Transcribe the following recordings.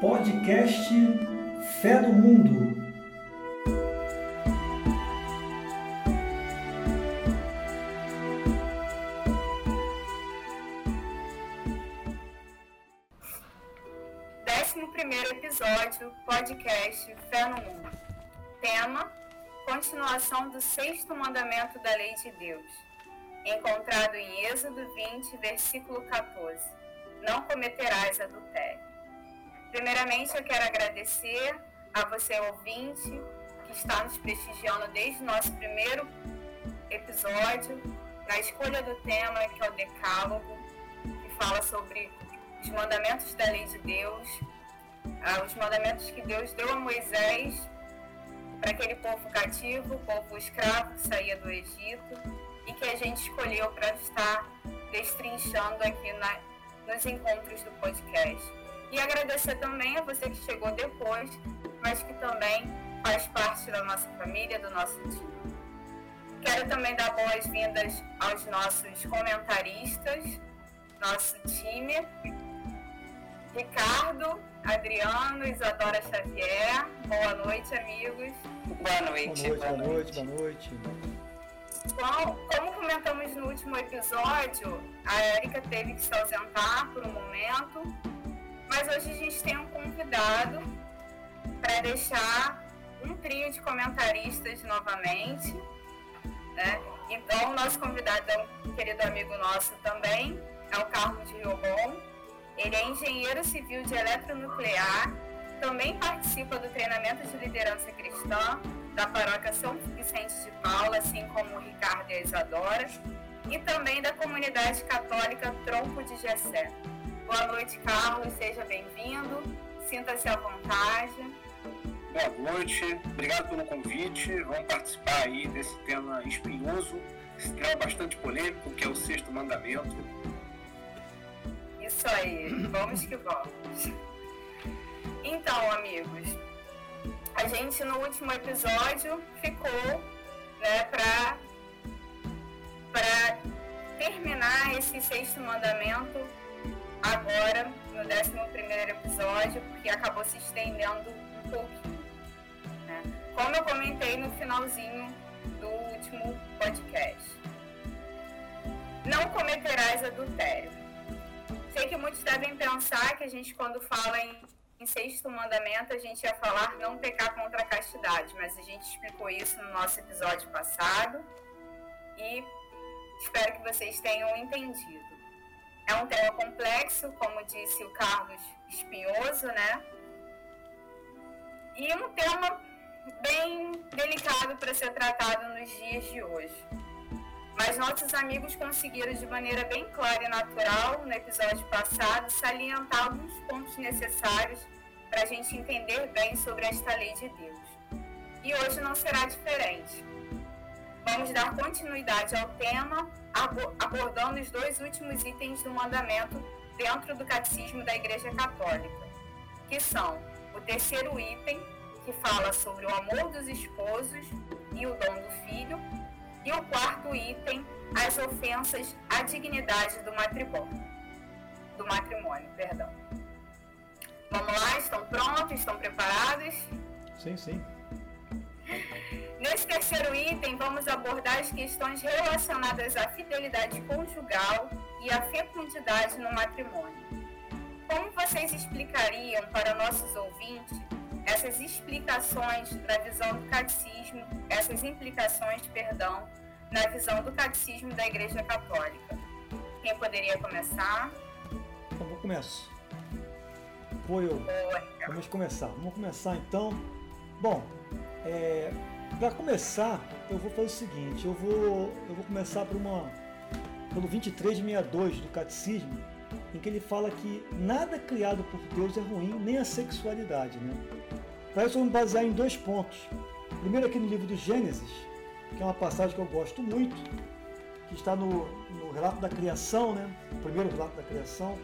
Podcast Fé do Mundo. Décimo primeiro episódio, podcast Fé no Mundo. Tema: Continuação do sexto mandamento da lei de Deus, encontrado em Êxodo 20, versículo 14. Não cometerás adultério. Primeiramente, eu quero agradecer a você, ouvinte, que está nos prestigiando desde o nosso primeiro episódio, na escolha do tema, que é o Decálogo, que fala sobre os mandamentos da lei de Deus, ah, os mandamentos que Deus deu a Moisés para aquele povo cativo, povo escravo que saía do Egito, e que a gente escolheu para estar destrinchando aqui na, nos encontros do podcast. E agradecer também a você que chegou depois, mas que também faz parte da nossa família, do nosso time. Quero também dar boas-vindas aos nossos comentaristas, nosso time. Ricardo, Adriano, Isadora Xavier. Boa noite, amigos. Boa noite. Boa noite, boa noite, boa noite. Bom, como comentamos no último episódio, a Érica teve que se ausentar por um momento, mas hoje a gente tem um convidado para deixar um trio de comentaristas novamente. Né? Então, o nosso convidado é um querido amigo nosso também, é o Carlos de Riobon. Ele é engenheiro civil de eletronuclear, também participa do treinamento de liderança cristã da paróquia São Vicente de Paula, assim como o Ricardo e a Isadora, e também da comunidade católica Tronco de Gessé. Boa noite, Carlos. Seja bem-vindo. Sinta-se à vontade. Boa noite. Obrigado pelo convite. Vamos participar aí desse tema espinhoso, esse tema bastante polêmico, que é o sexto mandamento. Isso aí. Vamos que vamos. Então, amigos, a gente no último episódio ficou, né, para para terminar esse sexto mandamento agora no 11 episódio, porque acabou se estendendo um pouquinho. Né? Como eu comentei no finalzinho do último podcast. Não cometerás adultério. Sei que muitos devem pensar que a gente, quando fala em, em sexto mandamento, a gente ia falar não pecar contra a castidade, mas a gente explicou isso no nosso episódio passado e espero que vocês tenham entendido. É um tema complexo, como disse o Carlos Espinhoso, né? E um tema bem delicado para ser tratado nos dias de hoje. Mas nossos amigos conseguiram de maneira bem clara e natural, no episódio passado, salientar alguns pontos necessários para a gente entender bem sobre esta lei de Deus. E hoje não será diferente. Vamos dar continuidade ao tema abordando os dois últimos itens do mandamento dentro do catecismo da Igreja Católica, que são o terceiro item, que fala sobre o amor dos esposos e o dom do filho, e o quarto item, as ofensas à dignidade do matrimônio. Do matrimônio, perdão. Vamos lá, estão prontos? Estão preparados? Sim, sim. Nesse terceiro item, vamos abordar as questões relacionadas à fidelidade conjugal e à fecundidade no matrimônio. Como vocês explicariam para nossos ouvintes essas explicações na visão do catecismo, essas implicações, perdão, na visão do catecismo da Igreja Católica? Quem poderia começar? Então, vou começar. Vou eu. Vamos começar. Vamos começar então. Bom, é, para começar, eu vou fazer o seguinte, eu vou, eu vou começar por uma, pelo 2362 do Catecismo, em que ele fala que nada criado por Deus é ruim, nem a sexualidade. Né? Para isso eu vou me basear em dois pontos. Primeiro aqui no livro do Gênesis, que é uma passagem que eu gosto muito, que está no, no relato da criação, né? o primeiro relato da criação.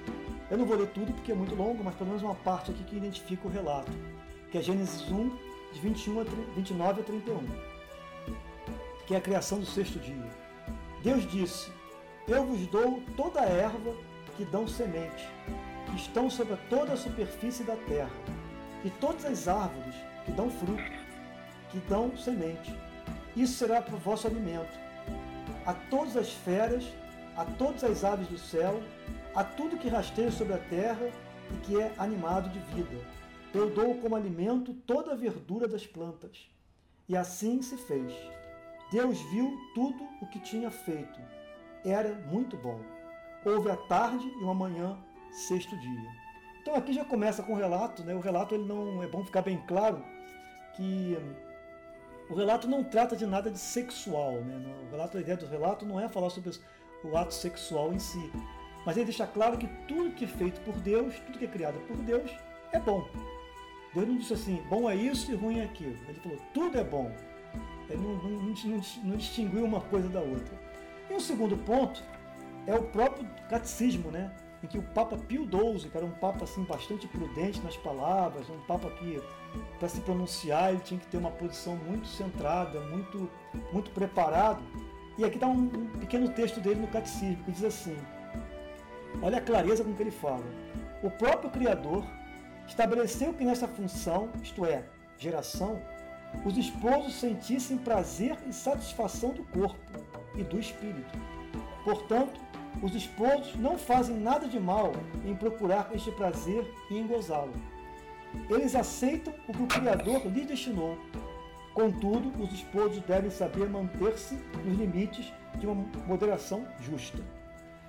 Eu não vou ler tudo porque é muito longo, mas pelo menos uma parte aqui que identifica o relato, que é Gênesis 1, de 21 a 29 a 31, que é a criação do sexto dia. Deus disse: Eu vos dou toda a erva que dão semente, que estão sobre toda a superfície da terra, e todas as árvores que dão fruto, que dão semente. Isso será para o vosso alimento. A todas as feras, a todas as aves do céu, a tudo que rasteja sobre a terra e que é animado de vida. Eu dou como alimento toda a verdura das plantas. E assim se fez. Deus viu tudo o que tinha feito. Era muito bom. Houve a tarde e uma manhã, sexto dia. Então aqui já começa com o relato, né? O relato ele não é bom ficar bem claro que hum, o relato não trata de nada de sexual, né? O relato, a ideia do relato não é falar sobre o ato sexual em si, mas ele deixa claro que tudo que é feito por Deus, tudo que é criado por Deus, é bom. Deus não disse assim, bom é isso e ruim é aquilo. Ele falou, tudo é bom. Ele não, não, não, não distinguiu uma coisa da outra. E o segundo ponto é o próprio catecismo, né? em que o Papa Pio XII, que era um Papa assim, bastante prudente nas palavras, um Papa que, para se pronunciar, ele tinha que ter uma posição muito centrada, muito, muito preparado. E aqui está um, um pequeno texto dele no Catecismo, que diz assim: Olha a clareza com que ele fala. O próprio Criador estabeleceu que nessa função, isto é, geração, os esposos sentissem prazer e satisfação do corpo e do espírito. Portanto, os esposos não fazem nada de mal em procurar este prazer e em gozá-lo. Eles aceitam o que o Criador lhes destinou. Contudo, os esposos devem saber manter-se nos limites de uma moderação justa.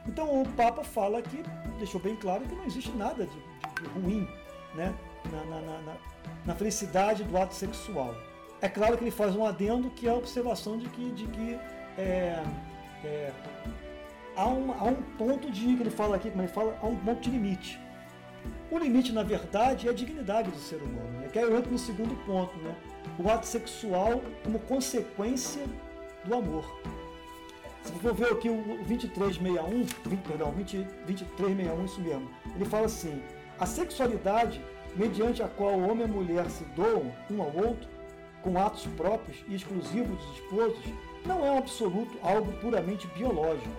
Então o Papa fala aqui, deixou bem claro que não existe nada de, de, de ruim né, na, na, na, na, felicidade do ato sexual. É claro que ele faz um adendo que é a observação de que, de que é, é, há, um, há um ponto de, que ele fala aqui, como ele fala, há um ponto de limite. O limite, na verdade, é a dignidade do ser humano, né? que aí eu entro no segundo ponto, né? o ato sexual como consequência do amor. Se for ver aqui o 2361, 20, perdão, 20, 2361, isso mesmo, ele fala assim: a sexualidade, mediante a qual o homem e a mulher se doam um ao outro, com atos próprios e exclusivos dos esposos, não é um absoluto algo puramente biológico,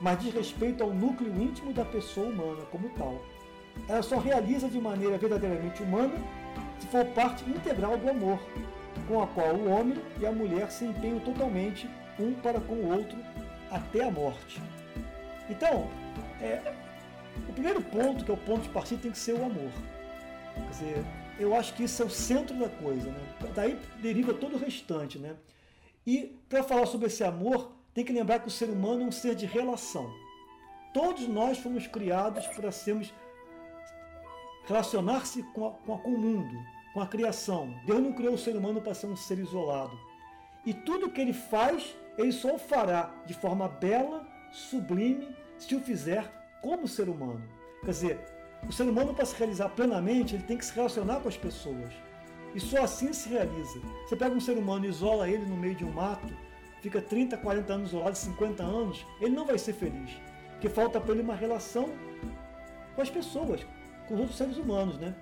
mas diz respeito ao núcleo íntimo da pessoa humana como tal. Ela só realiza de maneira verdadeiramente humana se for parte integral do amor, com a qual o homem e a mulher se empenham totalmente um para com o outro até a morte. Então, é, o primeiro ponto, que é o ponto de partida, tem que ser o amor. Quer dizer, eu acho que isso é o centro da coisa. Né? Daí deriva todo o restante. Né? E para falar sobre esse amor, tem que lembrar que o ser humano é um ser de relação. Todos nós fomos criados para sermos relacionar-se com, com, com, o mundo, com a criação. Deus não criou o ser humano para ser um ser isolado. E tudo que ele faz ele só o fará de forma bela, sublime, se o fizer como ser humano. Quer dizer, o ser humano, para se realizar plenamente, ele tem que se relacionar com as pessoas. E só assim se realiza. Você pega um ser humano e isola ele no meio de um mato, fica 30, 40 anos isolado, 50 anos, ele não vai ser feliz. Porque falta para ele uma relação com as pessoas, com os outros seres humanos, né?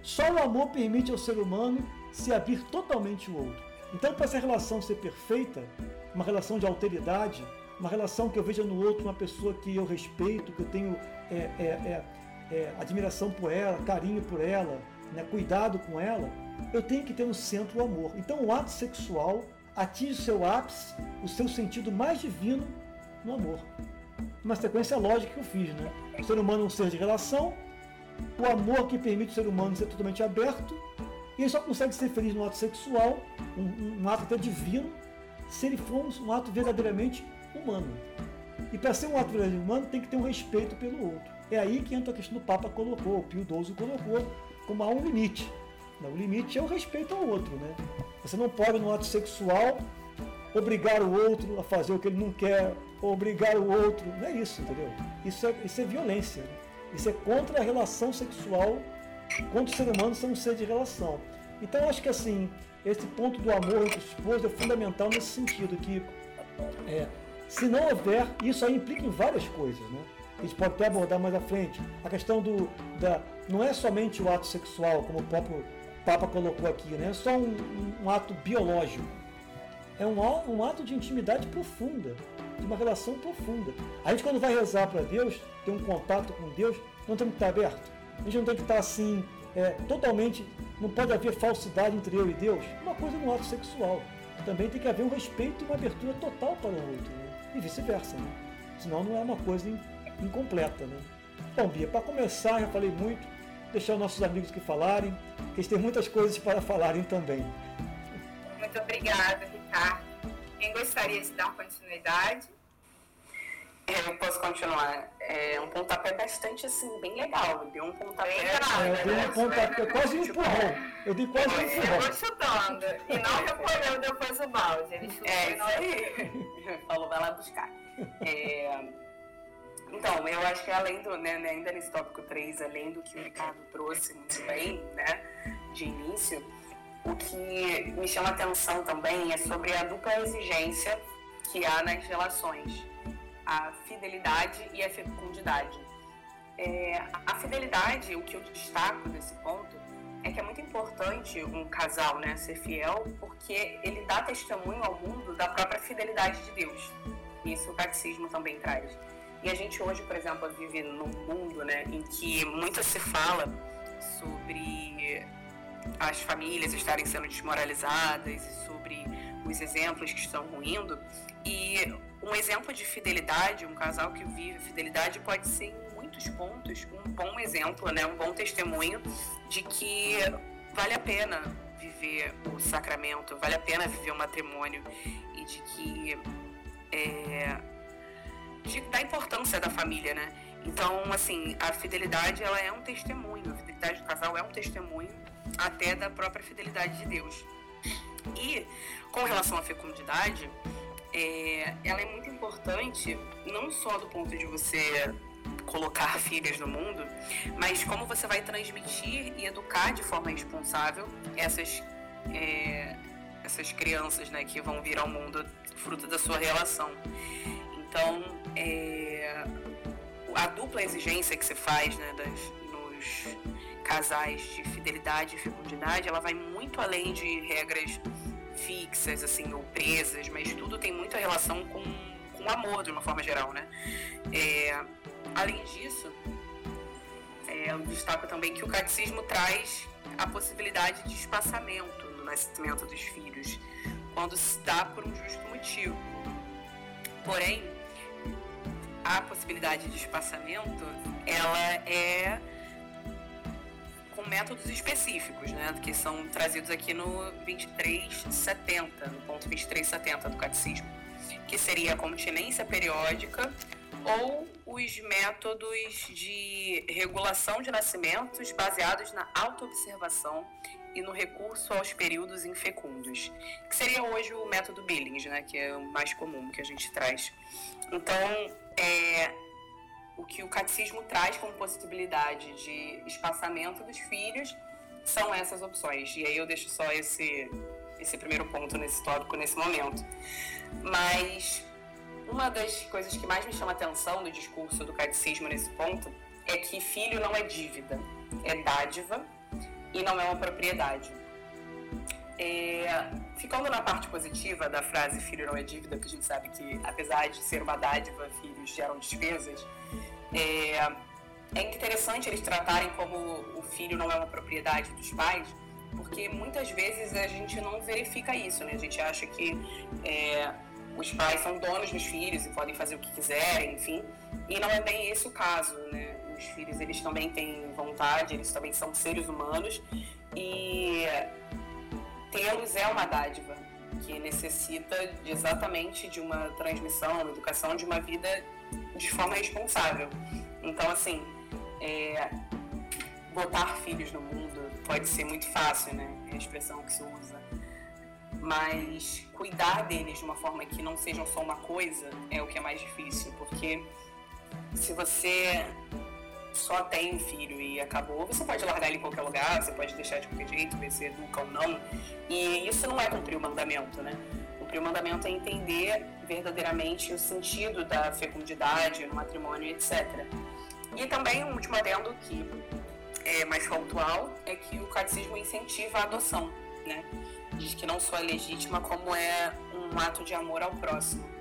Só o amor permite ao ser humano se abrir totalmente o outro. Então, para essa relação ser perfeita, uma relação de alteridade, uma relação que eu veja no outro uma pessoa que eu respeito, que eu tenho é, é, é, é, admiração por ela, carinho por ela, né, cuidado com ela, eu tenho que ter no centro o amor. Então o ato sexual atinge o seu ápice, o seu sentido mais divino no amor. Uma sequência lógica que eu fiz, né? O ser humano é um ser de relação, o amor que permite o ser humano ser totalmente aberto, e ele só consegue ser feliz no ato sexual, um, um ato até divino, se ele for um ato verdadeiramente humano. E para ser um ato verdadeiramente humano, tem que ter um respeito pelo outro. É aí que entra a questão do Papa colocou, o Pio XII colocou, como há um limite. O limite é o respeito ao outro. Né? Você não pode, no ato sexual, obrigar o outro a fazer o que ele não quer, obrigar o outro. Não é isso, entendeu? Isso é, isso é violência. Né? Isso é contra a relação sexual, contra o ser humano ser um ser de relação. Então, acho que assim, esse ponto do amor entre os esposos é fundamental nesse sentido, que é, se não houver, isso aí implica em várias coisas, né? A gente pode até abordar mais à frente. A questão do. Da, não é somente o ato sexual, como o próprio Papa colocou aqui, né? É só um, um, ato biológico. É um, um ato de intimidade profunda, de uma relação profunda. A gente, quando vai rezar para Deus, ter um contato com Deus, não temos que estar aberto? A gente não tem que estar assim, é, totalmente. Não pode haver falsidade entre eu e Deus? Uma coisa no ato sexual. Também tem que haver um respeito e uma abertura total para o outro. E vice-versa. Né? Senão não é uma coisa incompleta. Né? Bom, Bia, para começar, já falei muito, deixar os nossos amigos que falarem, que eles têm muitas coisas para falarem também. Muito obrigada, Ricardo. Quem gostaria de dar continuidade? Eu posso continuar. É um pontapé bastante, assim, bem legal. Deu um pontapé. Bem grave, é, deu um pontapé, quase um empurrão. Eu dei quase um empurrão. Ele chutando. E não recolheu depois o balde. Ele chutou é, isso aí. Falou, vai lá buscar. É, então, eu acho que além do, né, né ainda nesse tópico 3, além do que o Ricardo trouxe muito bem, né, de início, o que me chama atenção também é sobre a dupla exigência que há nas relações a fidelidade e a fecundidade. É, a fidelidade, o que eu destaco desse ponto, é que é muito importante um casal né, ser fiel, porque ele dá testemunho ao mundo da própria fidelidade de Deus. Isso o catecismo também traz. E a gente hoje, por exemplo, vive num mundo né, em que muito se fala sobre as famílias estarem sendo desmoralizadas e sobre os exemplos que estão ruindo. E um exemplo de fidelidade, um casal que vive fidelidade, pode ser em muitos pontos um bom exemplo, né? um bom testemunho de que vale a pena viver o sacramento, vale a pena viver o matrimônio e de que é, de, da importância da família, né? Então, assim, a fidelidade ela é um testemunho, a fidelidade do casal é um testemunho até da própria fidelidade de Deus. E com relação à fecundidade, é, ela é muito importante, não só do ponto de você colocar filhas no mundo, mas como você vai transmitir e educar de forma responsável essas, é, essas crianças né, que vão vir ao mundo fruto da sua relação. Então, é, a dupla exigência que se faz né, das, nos casais de fidelidade e fecundidade, ela vai muito além de regras fixas, assim, ou presas, mas tudo tem muita relação com, com amor, de uma forma geral, né? É, além disso, é, eu destaco também que o catecismo traz a possibilidade de espaçamento no nascimento dos filhos, quando se dá por um justo motivo. Porém, a possibilidade de espaçamento, ela é com métodos específicos, né, que são trazidos aqui no 2370, no ponto 2370 do catecismo, que seria a continência periódica ou os métodos de regulação de nascimentos baseados na autoobservação e no recurso aos períodos infecundos, que seria hoje o método Billings, né, que é o mais comum que a gente traz. Então, é, o que o catecismo traz como possibilidade de espaçamento dos filhos são essas opções. E aí eu deixo só esse, esse primeiro ponto nesse tópico nesse momento. Mas uma das coisas que mais me chama atenção no discurso do catecismo nesse ponto é que filho não é dívida, é dádiva e não é uma propriedade. É, ficando na parte positiva da frase filho não é dívida, porque a gente sabe que apesar de ser uma dádiva, filhos geram despesas, é, é interessante eles tratarem como o filho não é uma propriedade dos pais, porque muitas vezes a gente não verifica isso, né? A gente acha que é, os pais são donos dos filhos e podem fazer o que quiserem, enfim, e não é bem esse o caso, né? Os filhos eles também têm vontade, eles também são seres humanos e tê-los é uma dádiva que necessita de, exatamente de uma transmissão, uma educação de uma vida de forma responsável. Então, assim, é, botar filhos no mundo pode ser muito fácil, né? É a expressão que se usa. Mas cuidar deles de uma forma que não sejam só uma coisa é o que é mais difícil, porque se você só tem um filho e acabou, você pode largar ele em qualquer lugar, você pode deixar de qualquer jeito, ver se educa ou não. E isso não é cumprir o mandamento, né? Cumprir o mandamento é entender verdadeiramente o sentido da fecundidade no matrimônio, etc. E também um último adendo que é mais pontual é que o catecismo incentiva a adoção, né? Diz que não só é legítima, como é um ato de amor ao próximo.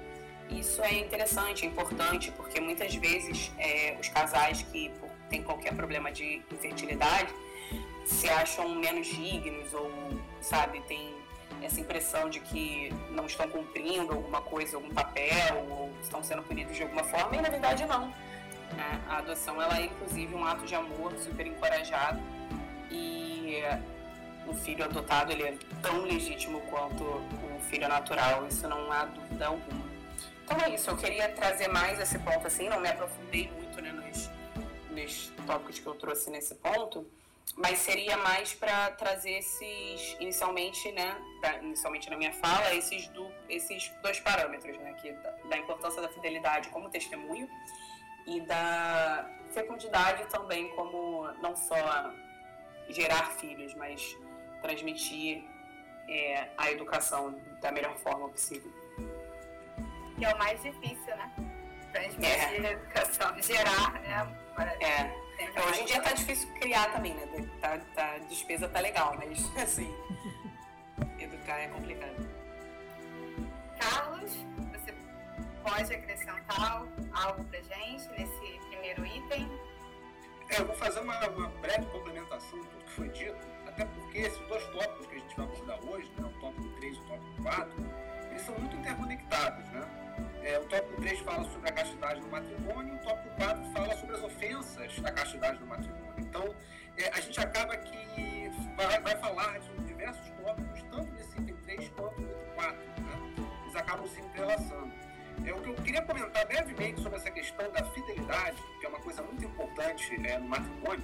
Isso é interessante, importante, porque muitas vezes é, os casais que, tem qualquer problema de infertilidade se acham menos dignos ou, sabe, tem essa impressão de que não estão cumprindo alguma coisa, algum papel, ou estão sendo punidos de alguma forma, e na verdade não. Né? A adoção ela é inclusive um ato de amor super encorajado e o filho adotado ele é tão legítimo quanto o filho natural, isso não há dúvida alguma. Então é isso, eu queria trazer mais esse ponto assim, não me aprofundei muito né, nos, nos tópicos que eu trouxe nesse ponto, mas seria mais para trazer esses, inicialmente, né, pra, inicialmente na minha fala, esses, do, esses dois parâmetros, né, que da, da importância da fidelidade como testemunho e da fecundidade também como não só gerar filhos, mas transmitir é, a educação da melhor forma possível. Que é o mais difícil, né? Transmitir é. a educação, gerar, né? É. É, hoje em dia tá difícil criar também, né? Tá, tá, despesa tá legal, mas assim, educar é complicado. Carlos, você pode acrescentar algo pra gente nesse primeiro item? É, eu vou fazer uma, uma breve complementação de tudo que foi dito, até porque esses dois tópicos que a gente vai abordar hoje, né, o tópico 3 e o tópico 4, eles são muito interconectados, né? É, o tópico 3 fala sobre a castidade no matrimônio, o tópico 4 fala sobre as ofensas da castidade no matrimônio. Então, é, a gente acaba que vai, vai falar de diversos tópicos, tanto nesse item 3 quanto no item 4. Né? Eles acabam se entrelaçando. É, o que eu queria comentar brevemente sobre essa questão da fidelidade, que é uma coisa muito importante né, no matrimônio,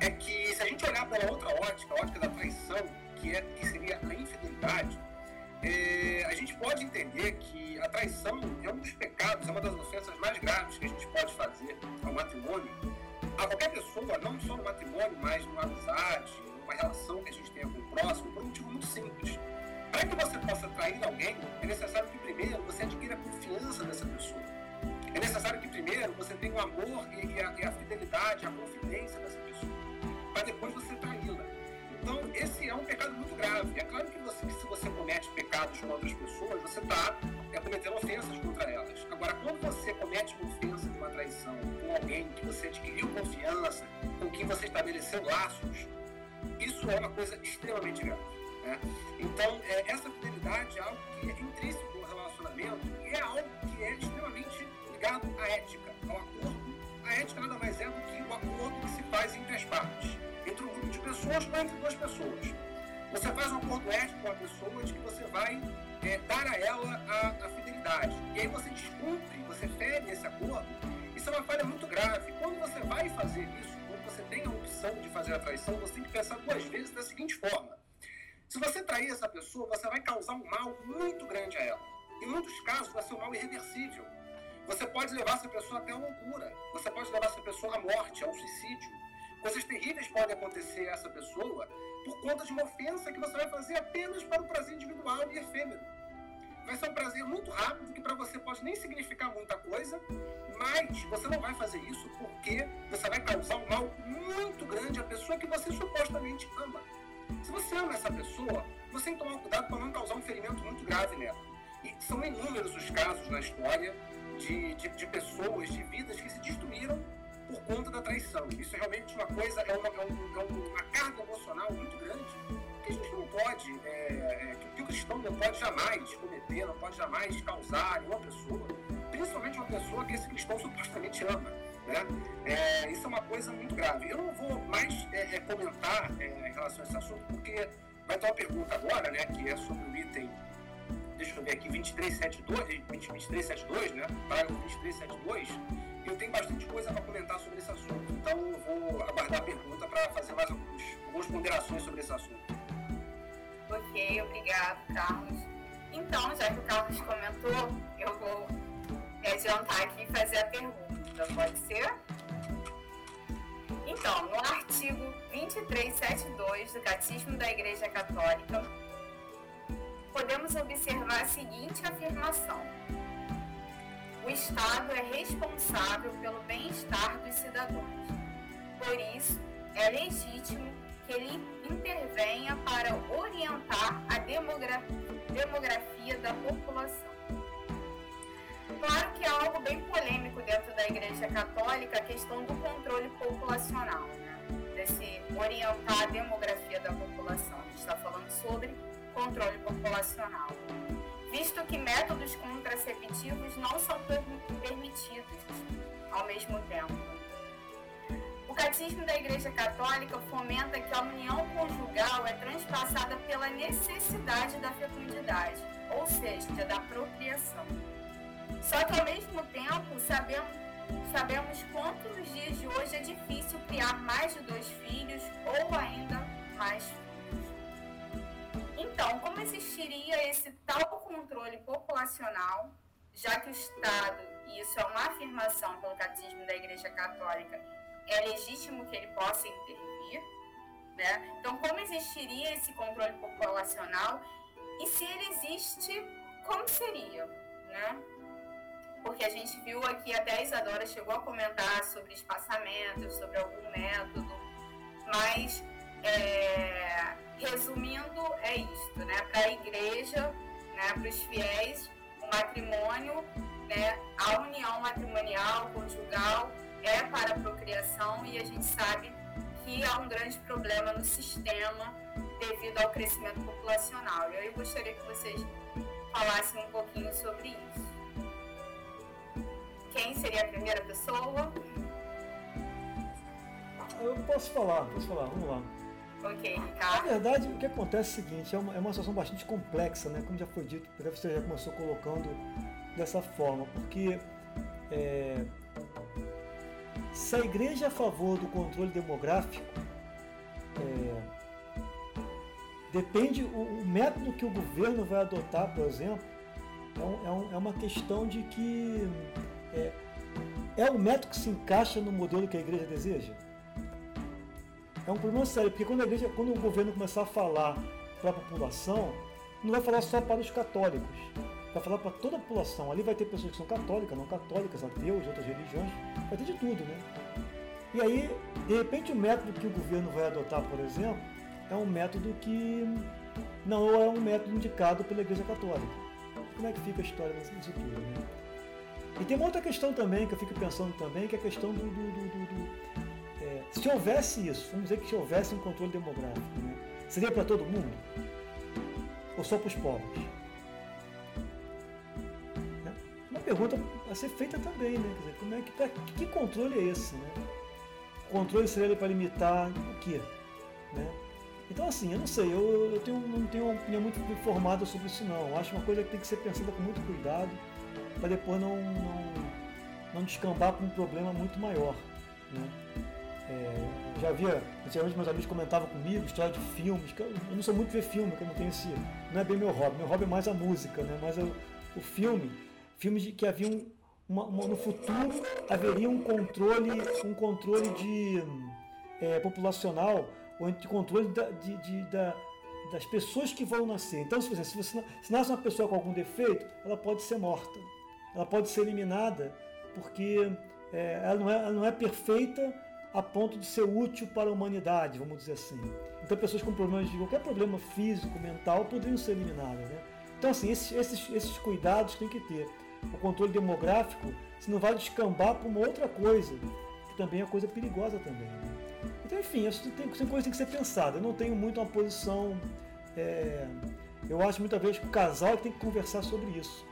é que se a gente olhar pela outra ótica, a ótica da traição, que, é, que seria a infidelidade, é, a gente pode entender que a traição é um dos pecados, é uma das ofensas mais graves que a gente pode fazer ao matrimônio, a qualquer pessoa, não só no matrimônio, mas numa amizade, numa relação que a gente tenha com o próximo, por um motivo muito simples. Para que você possa trair alguém, é necessário que primeiro você adquira a confiança dessa pessoa. É necessário que primeiro você tenha o amor e a, e a fidelidade, a confidência dessa pessoa, para depois você traí-la. Então, esse é um pecado muito grave. É claro que, você, que se você comete pecados com outras pessoas, você está é, cometendo ofensas contra elas. Agora, quando você comete uma ofensa de uma traição com alguém que você adquiriu confiança, com quem você estabeleceu laços, isso é uma coisa extremamente grave. Né? Então, é, essa fidelidade é algo que é intrínseco no relacionamento e é algo que é extremamente ligado à ética, ao acordo. A ética nada mais é do que o acordo que se faz entre as partes entre um grupo de pessoas ou entre duas pessoas. Você faz um acordo ético com a pessoa de que você vai é, dar a ela a, a, fidelidade. E aí você descumpre, você fere esse acordo. Isso é uma falha muito grave. Quando você vai fazer isso, quando você tem a opção de fazer a traição, você tem que pensar duas vezes da seguinte forma. Se você trair essa pessoa, você vai causar um mal muito grande a ela. Em muitos casos, vai ser um mal irreversível. Você pode levar essa pessoa até a loucura. Você pode levar essa pessoa à morte, ao suicídio. Coisas terríveis podem acontecer a essa pessoa por conta de uma ofensa que você vai fazer apenas para o prazer individual e efêmero. Vai ser um prazer muito rápido que para você pode nem significar muita coisa, mas você não vai fazer isso porque você vai causar um mal muito grande à pessoa que você supostamente ama. Se você ama essa pessoa, você tem que tomar cuidado para não causar um ferimento muito grave nela. E são inúmeros os casos na história de, de, de pessoas, de vidas que se destruíram por conta da traição. Isso é realmente uma coisa, é uma, é, um, é uma carga emocional muito grande que a gente não pode, é, é, que o cristão não pode jamais cometer, não pode jamais causar em uma pessoa, principalmente uma pessoa que esse cristão supostamente ama. Né? É, isso é uma coisa muito grave. Eu não vou mais é, é, comentar em relação a esse assunto, porque vai ter uma pergunta agora, né, que é sobre o item deixa eu ver aqui, 2372, 2372, né? Parágrafo 2372, eu tenho bastante coisa para comentar sobre esse assunto. Então eu vou aguardar a pergunta para fazer mais alguns, algumas ponderações sobre esse assunto. Ok, obrigado, Carlos. Então, já que o Carlos comentou, eu vou me adiantar aqui e fazer a pergunta. Pode ser? Então, no artigo 2372 do Catismo da Igreja Católica, podemos observar a seguinte afirmação o Estado é responsável pelo bem-estar dos cidadãos. Por isso, é legítimo que ele intervenha para orientar a demografia da população. Claro que é algo bem polêmico dentro da Igreja Católica a questão do controle populacional, né? desse orientar a demografia da população. A gente está falando sobre controle populacional. Visto que métodos contraceptivos não são permitidos ao mesmo tempo. O catecismo da Igreja Católica fomenta que a união conjugal é transpassada pela necessidade da fecundidade, ou seja, da procriação. Só que ao mesmo tempo sabemos, sabemos quanto nos dias de hoje é difícil criar mais de dois filhos ou ainda mais filhos. Então, como existiria esse tal controle populacional, já que o Estado, e isso é uma afirmação pelo catecismo da Igreja Católica, é legítimo que ele possa intervir, né? Então, como existiria esse controle populacional e se ele existe, como seria, né? porque a gente viu aqui, até a Isadora chegou a comentar sobre espaçamentos, sobre algum método, mas é, resumindo, é isto, né? Para a igreja, né, para os fiéis, o matrimônio, né, a união matrimonial, conjugal, é para a procriação e a gente sabe que há um grande problema no sistema devido ao crescimento populacional. Eu gostaria que vocês falassem um pouquinho sobre isso. Quem seria a primeira pessoa? Eu posso falar, posso falar, vamos lá. Ok, Ricardo. Na verdade, o que acontece é o seguinte, é uma, é uma situação bastante complexa, né? Como já foi dito, você já começou colocando dessa forma, porque é, se a igreja é a favor do controle demográfico, é, depende o, o, método que o governo vai adotar, por exemplo, é, um, é, é uma questão de que é, é um método que se encaixa no modelo que a igreja deseja? É um problema sério, porque quando, a igreja, quando o governo começar a falar para a população, não vai falar só para os católicos, vai falar para toda a população. Ali vai ter pessoas que são católicas, não católicas, ateus, outras religiões, vai ter de tudo, né? E aí, de repente, o método que o governo vai adotar, por exemplo, é um método que não é um método indicado pela Igreja Católica. Como é que fica a história nisso tudo, né? E tem uma outra questão também que eu fico pensando também, que é a questão do. do, do, do se houvesse isso, vamos dizer que se houvesse um controle demográfico, né? seria para todo mundo? Ou só para os pobres? Né? Uma pergunta a ser feita também, né? Quer dizer, como é que, pra, que controle é esse? Né? O controle seria para limitar o quê? Né? Então, assim, eu não sei, eu, eu tenho, não tenho uma opinião muito formada sobre isso, não. Eu acho uma coisa que tem que ser pensada com muito cuidado para depois não, não, não descambar para um problema muito maior. Né? É, já havia, antigamente meus amigos comentavam comigo história de filmes, que eu, eu, não sou muito ver filme, que eu não tenho esse. Não é bem meu hobby, meu hobby é mais a música, né? mas o, o filme, filmes de, que haviam uma, uma, no futuro haveria um controle, um controle de é, populacional, ou de controle da, de, de, da, das pessoas que vão nascer. Então, se se você se nasce uma pessoa com algum defeito, ela pode ser morta ela pode ser eliminada porque é, ela, não é, ela não é perfeita a ponto de ser útil para a humanidade, vamos dizer assim. Então, pessoas com problemas de qualquer problema físico, mental, poderiam ser eliminadas. Né? Então, assim, esses, esses, esses cuidados tem que ter. O controle demográfico, se não vai descambar para uma outra coisa, que também é coisa perigosa também. Né? Então, enfim, isso tem, são coisas que tem que ser pensada. Eu não tenho muito uma posição. É, eu acho muitas vezes que o casal tem que conversar sobre isso.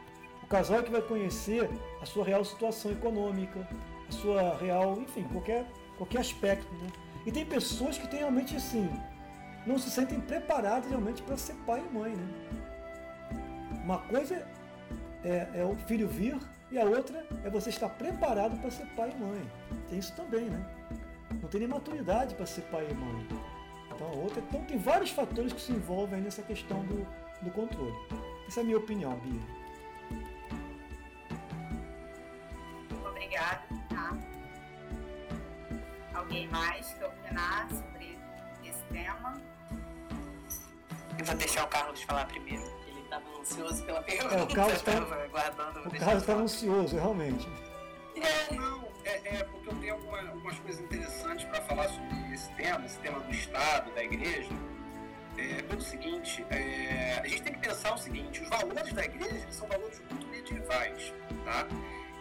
O casal é que vai conhecer a sua real situação econômica, a sua real, enfim, qualquer, qualquer aspecto. Né? E tem pessoas que têm realmente assim, não se sentem preparadas realmente para ser pai e mãe. Né? Uma coisa é, é, o filho vir e a outra é você estar preparado para ser pai e mãe. Tem isso também, né? Não tem nem maturidade para ser pai e mãe. Então, outra, então tem vários fatores que se envolvem nessa questão do, do controle. Essa é a minha opinião, Bia. obrigada. Tá? Alguém mais que opinar sobre esse tema? Eu vou deixar o Carlos falar primeiro. Ele estava ansioso pela pergunta. É, o Carlos estava aguardando. O Carlos estava ansioso, realmente. É, não, é, é porque eu tenho alguma, algumas coisas interessantes para falar sobre esse tema, esse tema do Estado, da Igreja. é, pelo seguinte, é, a gente tem que pensar o seguinte, os valores da igreja são valores muito medievais, tá?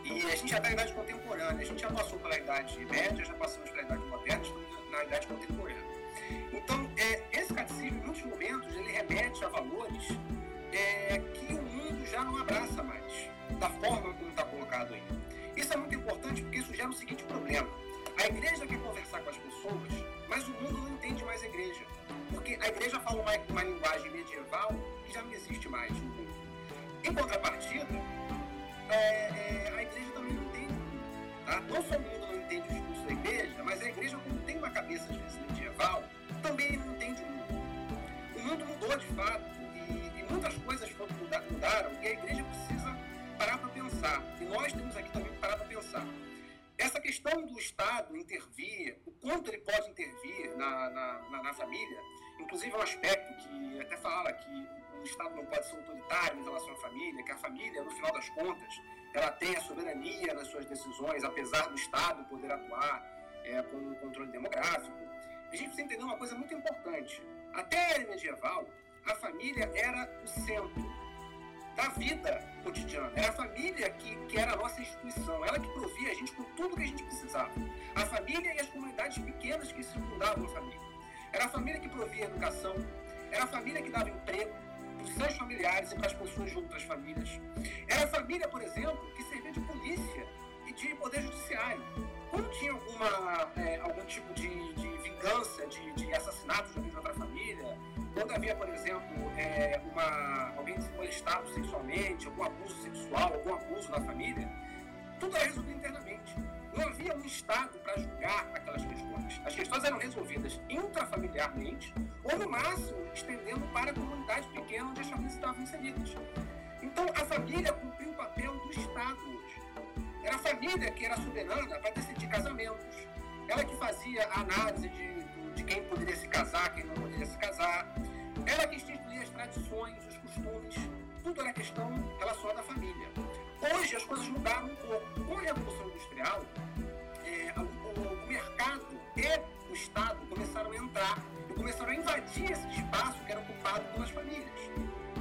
E a gente já está na idade contemporânea, a gente já passou pela idade média, já passamos pela idade moderna, estamos na idade contemporânea. Então, é, esse catecismo, em muitos momentos, ele remete a valores é, que o mundo já não abraça mais, da forma como está colocado aí. Isso é muito importante porque isso gera o seguinte problema. A igreja quer conversar com as pessoas, mas o mundo não entende mais a igreja. Porque a igreja fala uma, uma linguagem medieval que já não existe mais no mundo. Em contrapartida, é, é, a igreja também não entende. Tá? Não só o mundo não entende o discurso da igreja, mas a igreja, como tem uma cabeça vezes medieval, também não entende o mundo. O mundo mudou de fato e, e muitas coisas mudaram e a igreja precisa parar para pensar. E nós temos aqui também que parar para pensar. Essa questão do Estado intervir, o quanto ele pode intervir na, na, na, na família, inclusive é um aspecto que até fala que o Estado não pode ser autoritário em relação à família, que a família, no final das contas, ela tem a soberania nas suas decisões, apesar do Estado poder atuar é, com o controle demográfico. A gente precisa entender uma coisa muito importante. Até a era medieval, a família era o centro da vida cotidiana. Era a família que, que era a nossa instituição, ela que provia a gente com tudo que a gente precisava. A família e as comunidades pequenas que circundavam a família. Era a família que provia educação, era a família que dava emprego para os seus familiares e para as pessoas junto às famílias. Era a família, por exemplo, que servia de polícia e de poder judiciário. Quando tinha alguma, é, algum tipo de, de vingança, de, de assassinato de outra família, quando havia, por exemplo, é, uma, alguém molestado sexualmente, algum abuso sexual, algum abuso na família, tudo era resolvido internamente. Não havia um Estado para julgar aquelas questões. As questões eram resolvidas intrafamiliarmente ou, no máximo, estendendo para a comunidade pequena onde as famílias estavam inseridas. Então, a família cumpriu o papel do Estado hoje. Era a família que era soberana para decidir casamentos. Ela que fazia a análise de de quem poderia se casar, quem não poderia se casar. Ela que instituía as tradições, os costumes, tudo era questão relacionada à família. Hoje as coisas mudaram um pouco. Com a Revolução Industrial, é, o, o, mercado e o Estado começaram a entrar e começaram a invadir esse espaço que era ocupado pelas famílias.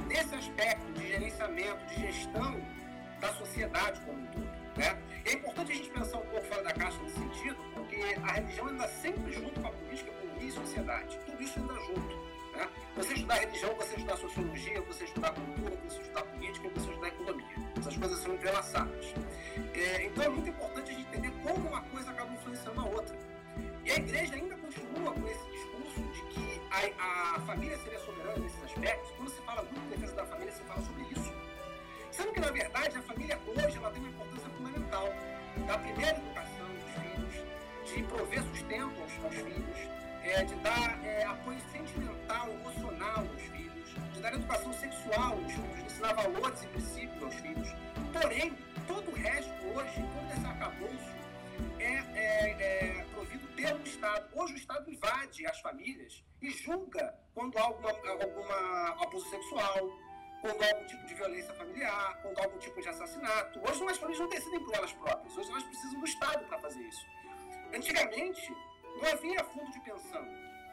Nesse aspecto de gerenciamento, de gestão da sociedade como um todo. Né? É importante a gente pensar um pouco fora da caixa nesse sentido, porque a religião anda sempre junto com a política, e sociedade. Tudo isso anda junto. Né? Você estudar religião, você estudar sociologia, você estudar cultura, você estudar política, você estudar economia. Essas coisas são entrelaçadas. É, então é muito importante a gente entender como uma coisa acaba influenciando a outra. E a igreja ainda continua com esse discurso de que a, a família seria soberana nesses aspectos. Quando se fala muito de defesa da família, se fala sobre isso. Sendo que, na verdade, a família hoje ela tem uma importância fundamental da primeira educação dos filhos, de prover sustento aos, aos filhos, é, de dar é, apoio sentimental, emocional aos dar educação sexual de ensinar valores e princípios aos filhos. Porém, todo o resto hoje, todo esse arcabouço é, é, é provido pelo Estado. Hoje o Estado invade as famílias e julga quando há alguma, alguma abuso sexual, quando há algum tipo de violência familiar, quando há algum tipo de assassinato. Hoje as famílias não decidem por elas próprias, hoje elas precisam do Estado para fazer isso. Antigamente, não havia fundo de pensão.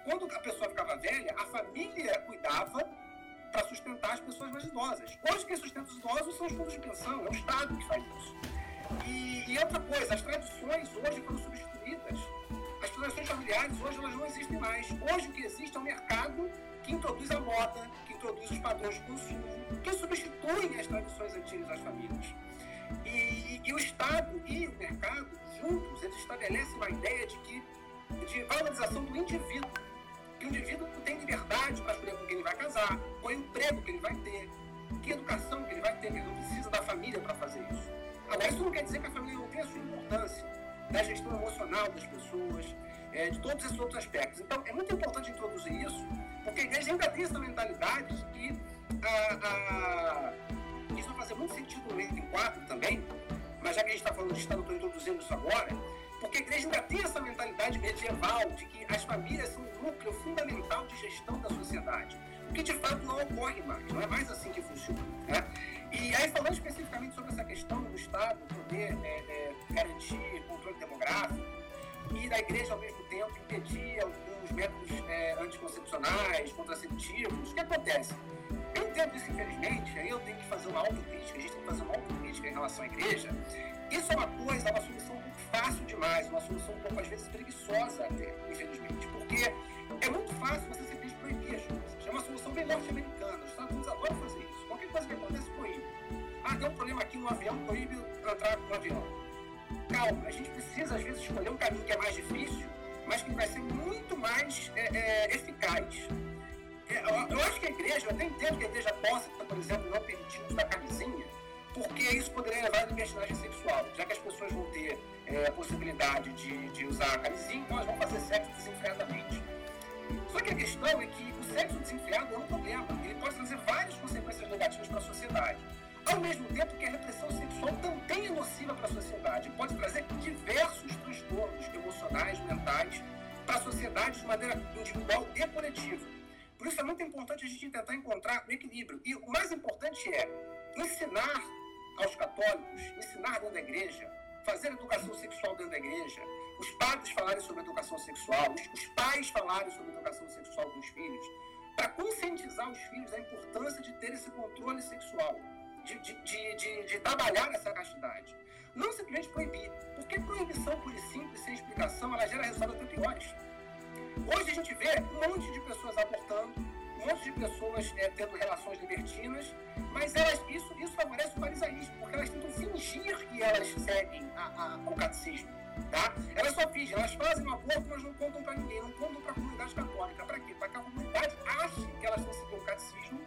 Quando a pessoa ficava velha, a família cuidava para sustentar as pessoas mais idosas. Hoje quem sustenta os idosos são os fundos de pensão, é o Estado que faz isso. E, e outra coisa, as tradições hoje foram substituídas. As tradições familiares hoje elas não existem mais. Hoje o que existe é um mercado que introduz a moda, que introduz os padrões de consumo, que substituem as tradições antigas das famílias. E, e o Estado e o mercado, juntos, eles estabelecem uma ideia de que de valorização do indivíduo. Que o indivíduo tem liberdade para escolher com quem ele vai casar, qual é emprego que ele vai ter, que educação que ele vai ter, ele não precisa da família para fazer isso. Agora, isso não quer dizer que a família não tem a sua importância, da gestão emocional das pessoas, é, de todos esses outros aspectos. Então, é muito importante introduzir isso, porque a igreja ainda tem essa mentalidade de que a, a, isso vai fazer muito sentido no item 4 também, mas já que a gente está falando de Estado, estou introduzindo isso agora, porque a igreja ainda tem essa mentalidade medieval de que as famílias são um núcleo fundamental de gestão da sociedade. O que de fato não ocorre mais, não é mais assim que funciona. Né? E aí, falando especificamente sobre essa questão do Estado poder é, é, garantir controle demográfico e da igreja, ao mesmo tempo, impedir alguns métodos é, anticoncepcionais contraceptivos. O que acontece? Eu entendo isso, infelizmente, aí eu tenho que fazer uma autocrítica, a gente tem que fazer uma autocrítica em relação à igreja. Isso é uma coisa, é uma solução fácil demais, uma solução um pouco, às vezes, preguiçosa até, infelizmente, porque é muito fácil você simplesmente proibir as coisas. É uma solução bem norte-americana. Os Estados Unidos adoram fazer isso. Qualquer coisa que acontece, proíbe. Ah, deu um problema aqui no avião, proíbe entrar no avião. Calma, a gente precisa, às vezes, escolher um caminho que é mais difícil, mas que vai ser muito mais é, é, eficaz. É, eu acho que a igreja, eu até entendo que a igreja possa, por exemplo, não permitir uso da camisinha, porque isso poderia levar à libertinagem sexual, já que as pessoas vão ter é, a possibilidade de, de usar camisinha, então elas vão fazer sexo desenfreadamente. Só que a questão é que o sexo desenfreado é um problema, ele pode trazer várias consequências negativas para a sociedade. Ao mesmo tempo que a repressão sexual também é nociva para a sociedade, pode trazer diversos transtornos emocionais, mentais, para a sociedade de maneira individual e coletiva. Por isso é muito importante a gente tentar encontrar o equilíbrio. E o mais importante é ensinar aos católicos, ensinar dentro da igreja, fazer educação sexual dentro da igreja, os padres falarem sobre educação sexual, os pais falarem sobre educação sexual com os filhos, para conscientizar os filhos da importância de ter esse controle sexual, de, de, de, de, de trabalhar essa castidade. Não simplesmente proibir, porque proibição por simples, sem explicação, ela gera resultados até piores. Hoje a gente vê um monte de pessoas abortando, um monte de pessoas é, tendo relações libertinas, mas elas, isso, isso favorece o farisaísmo, porque elas tentam fingir que elas seguem a, a, o catecismo. Tá? Elas só fingem, elas fazem um aborto, mas não contam para ninguém, não contam para a comunidade católica. Para quê? Para que a comunidade ache que elas estão seguindo o catecismo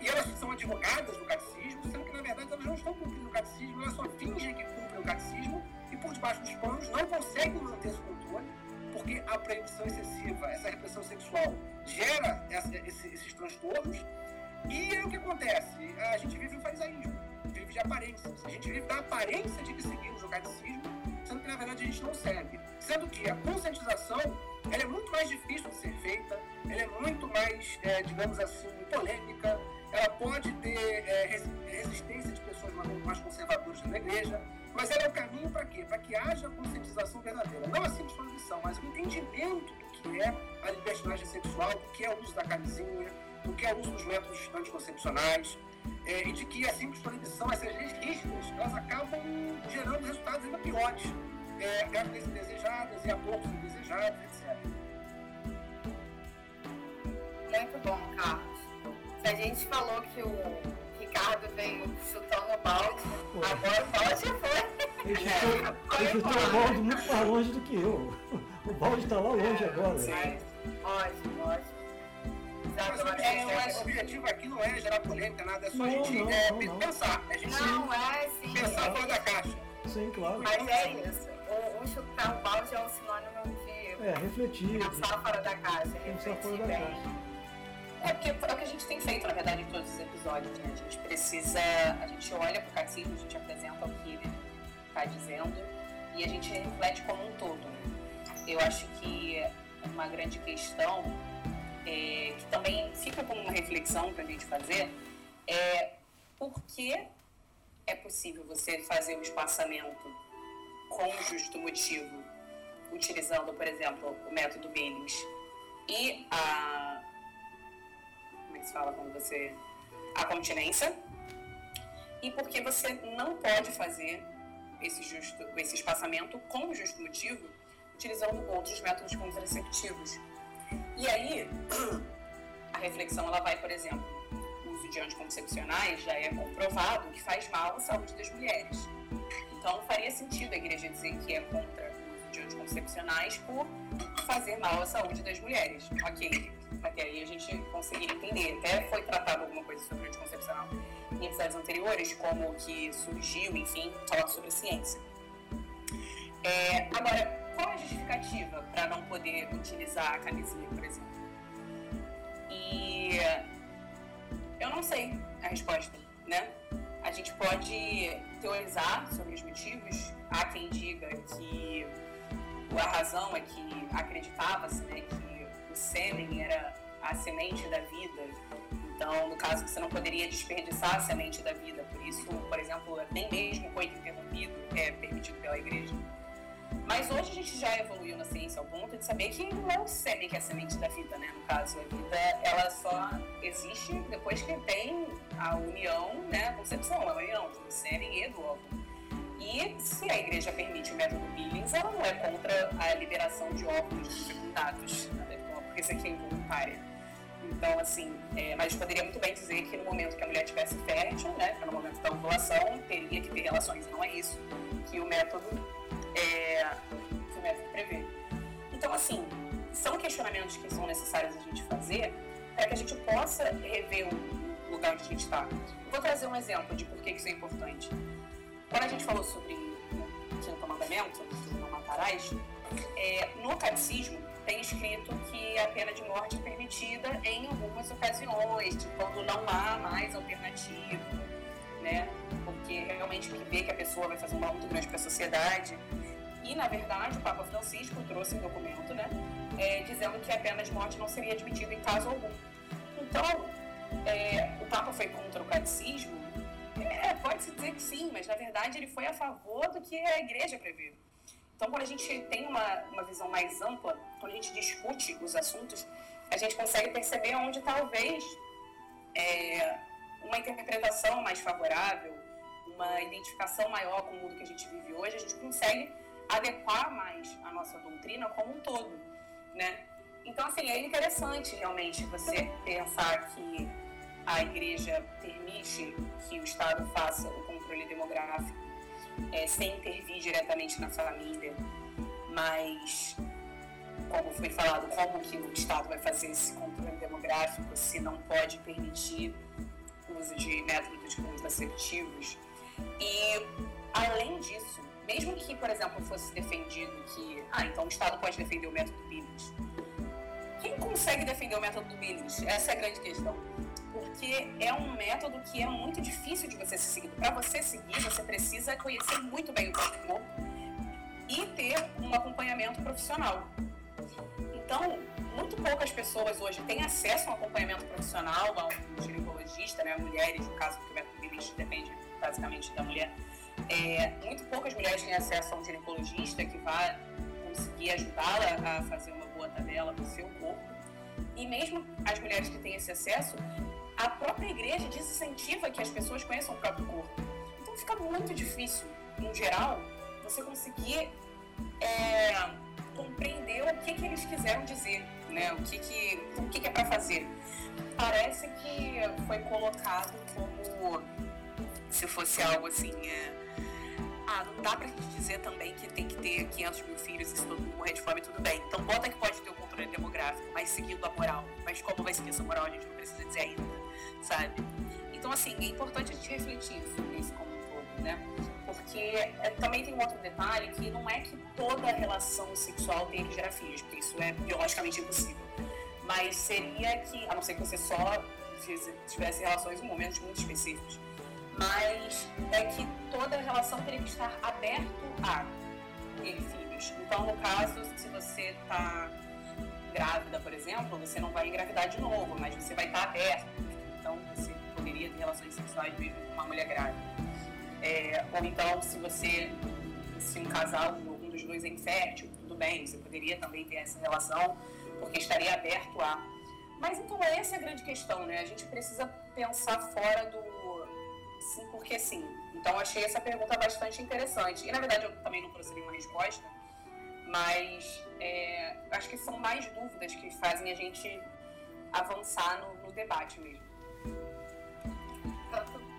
e elas são advogadas do catecismo, sendo que na verdade elas não estão cumprindo o catecismo, elas só fingem que cumprem o catecismo e por debaixo dos panos não conseguem manter esse controle porque a proibição excessiva, essa repressão sexual, gera essa, esse, esses transtornos. E é o que acontece? A gente vive o farisaísmo, vive de aparências. A gente vive da aparência de que seguimos o catecismo, sendo que na verdade a gente não segue. Sendo que a conscientização ela é muito mais difícil de ser feita, ela é muito mais, é, digamos assim, polêmica, ela pode ter é, resistência de pessoas mais conservadoras na igreja, mas ela é o caminho para quê? Para que haja conscientização verdadeira. Não a simples mas o entendimento do que é a libertinagem sexual, do que é o uso da camisinha, do que é o uso dos métodos anticoncepcionais, é, e de que a simples proibição, essas leis rígidas, elas acabam gerando resultados ainda piores. É, gravidez indesejadas e abortos indesejados, etc. Muito bom, Carlos. Se a gente falou que o Ricardo veio chutando o balde. Agora o balde foi. Ele chutou, ele chutou o balde muito mais longe do que eu. O balde está lá longe agora. Sim. Ótimo, ótimo. Mas o objetivo aqui não é gerar polêmica, nada, é só não, a gente não, é, não, pensar. A gente não, é sim. Pensar fora da caixa. Sim, claro. Mas é isso. O, o chutar o balde é um sinônimo de. É, refletir. Pensar fora da caixa. Pensar fora da caixa. É porque é o que a gente tem feito, na verdade, em todos os episódios, né? A gente precisa, a gente olha para o catecismo, a gente apresenta o que ele está dizendo e a gente reflete como um todo, né? Eu acho que uma grande questão, é, que também fica como uma reflexão para a gente fazer, é por que é possível você fazer o espaçamento com justo motivo, utilizando, por exemplo, o método Billings e a que se fala quando você. a continência. E porque você não pode fazer esse, justo, esse espaçamento com justo motivo utilizando outros métodos contraceptivos. E aí, a reflexão ela vai, por exemplo, o uso de anticoncepcionais já é comprovado que faz mal à saúde das mulheres. Então, faria sentido a igreja dizer que é contra o uso de anticoncepcionais por fazer mal à saúde das mulheres. Ok que aí a gente conseguir entender. Até foi tratado alguma coisa sobre anticoncepcional em episódios anteriores, como que surgiu, enfim, falar sobre ciência. É, agora, qual é a justificativa para não poder utilizar a camisinha, por exemplo? E eu não sei a resposta, né? A gente pode teorizar sobre os motivos. Há quem diga que a razão é que acreditava-se né, que sêmen era a semente da vida. Então, no caso, você não poderia desperdiçar a semente da vida. Por isso, por exemplo, nem mesmo o coito interrompido é permitido pela igreja. Mas hoje a gente já evoluiu na ciência ao ponto de saber que não é o sêmen que é a semente da vida, né? No caso, a vida ela só existe depois que tem a união, né? A concepção, a união do sêmen e do óvulo. E se a igreja permite o método Billings, ela não é contra a liberação de óvulos fecundados, né? porque isso aqui é involuntária. Então, assim, é, mas poderia muito bem dizer que no momento que a mulher tivesse fértil, né, é no momento da ovulação, teria que ter relações. Não é isso que o método, é, o método prevê. Então, assim, são questionamentos que são necessários a gente fazer para que a gente possa rever o lugar onde a gente está. Vou trazer um exemplo de por que isso é importante. Quando a gente falou sobre o quinto mandamento, não matarás, é, no catecismo tem escrito que a pena de morte é permitida em algumas ocasiões, tipo, quando não há mais alternativa, né? Porque realmente que vê que a pessoa vai fazer um mal muito grande para a sociedade. E, na verdade, o Papa Francisco trouxe um documento, né? É, dizendo que a pena de morte não seria admitida em caso algum. Então, é, o Papa foi contra o catecismo? É, pode-se dizer que sim, mas na verdade ele foi a favor do que a igreja prevê. Então, quando a gente tem uma, uma visão mais ampla, quando a gente discute os assuntos, a gente consegue perceber onde talvez é, uma interpretação mais favorável, uma identificação maior com o mundo que a gente vive hoje, a gente consegue adequar mais a nossa doutrina como um todo, né? Então, assim, é interessante realmente você pensar que a igreja permite que o Estado faça o controle demográfico é, sem intervir diretamente na família, mas como foi falado, como que o Estado vai fazer esse controle demográfico se não pode permitir uso de métodos contraceptivos. E, além disso, mesmo que, por exemplo, fosse defendido que, ah, então o Estado pode defender o método Billings. Quem consegue defender o método Billings? Essa é a grande questão porque é um método que é muito difícil de você ser seguido. Para você seguir, você precisa conhecer muito bem o corpo e ter um acompanhamento profissional. Então, muito poucas pessoas hoje têm acesso a um acompanhamento profissional, a um ginecologista, né? mulheres, no caso do método Billich depende basicamente da mulher. É, muito poucas mulheres têm acesso a um ginecologista que vai conseguir ajudá-la a fazer uma boa tabela para o seu corpo. E mesmo as mulheres que têm esse acesso, a própria igreja desincentiva que as pessoas conheçam o próprio corpo. Então fica muito difícil, em geral, você conseguir é, compreender o que, que eles quiseram dizer, né? o que, que, o que, que é para fazer. Parece que foi colocado como se fosse algo assim. É, ah, não dá pra gente dizer também que tem que ter 500 mil filhos e se todo mundo morrer de fome, tudo bem. Então bota que pode ter o controle demográfico, mas seguindo a moral. Mas como vai seguir essa moral, a gente não precisa dizer ainda sabe? Então, assim, é importante a gente refletir sobre isso como um todo, né? Porque é, também tem um outro detalhe que não é que toda relação sexual tem filhos, porque isso é biologicamente impossível. Mas seria que, a não ser que você só tivesse relações em momentos muito específicos, mas é que toda relação teria que estar aberto a ter filhos. Então, no caso, se você está grávida, por exemplo, você não vai engravidar de novo, mas você vai estar aberto então você poderia ter relações sexuais mesmo com uma mulher grávida. É, ou então, se você, se um casal, um dos dois é infértil, tudo bem, você poderia também ter essa relação, porque estaria aberto a. Mas então essa é a grande questão, né? A gente precisa pensar fora do. Sim, porque sim. Então achei essa pergunta bastante interessante. E na verdade eu também não trouxe nenhuma resposta, mas é, acho que são mais dúvidas que fazem a gente avançar no, no debate mesmo.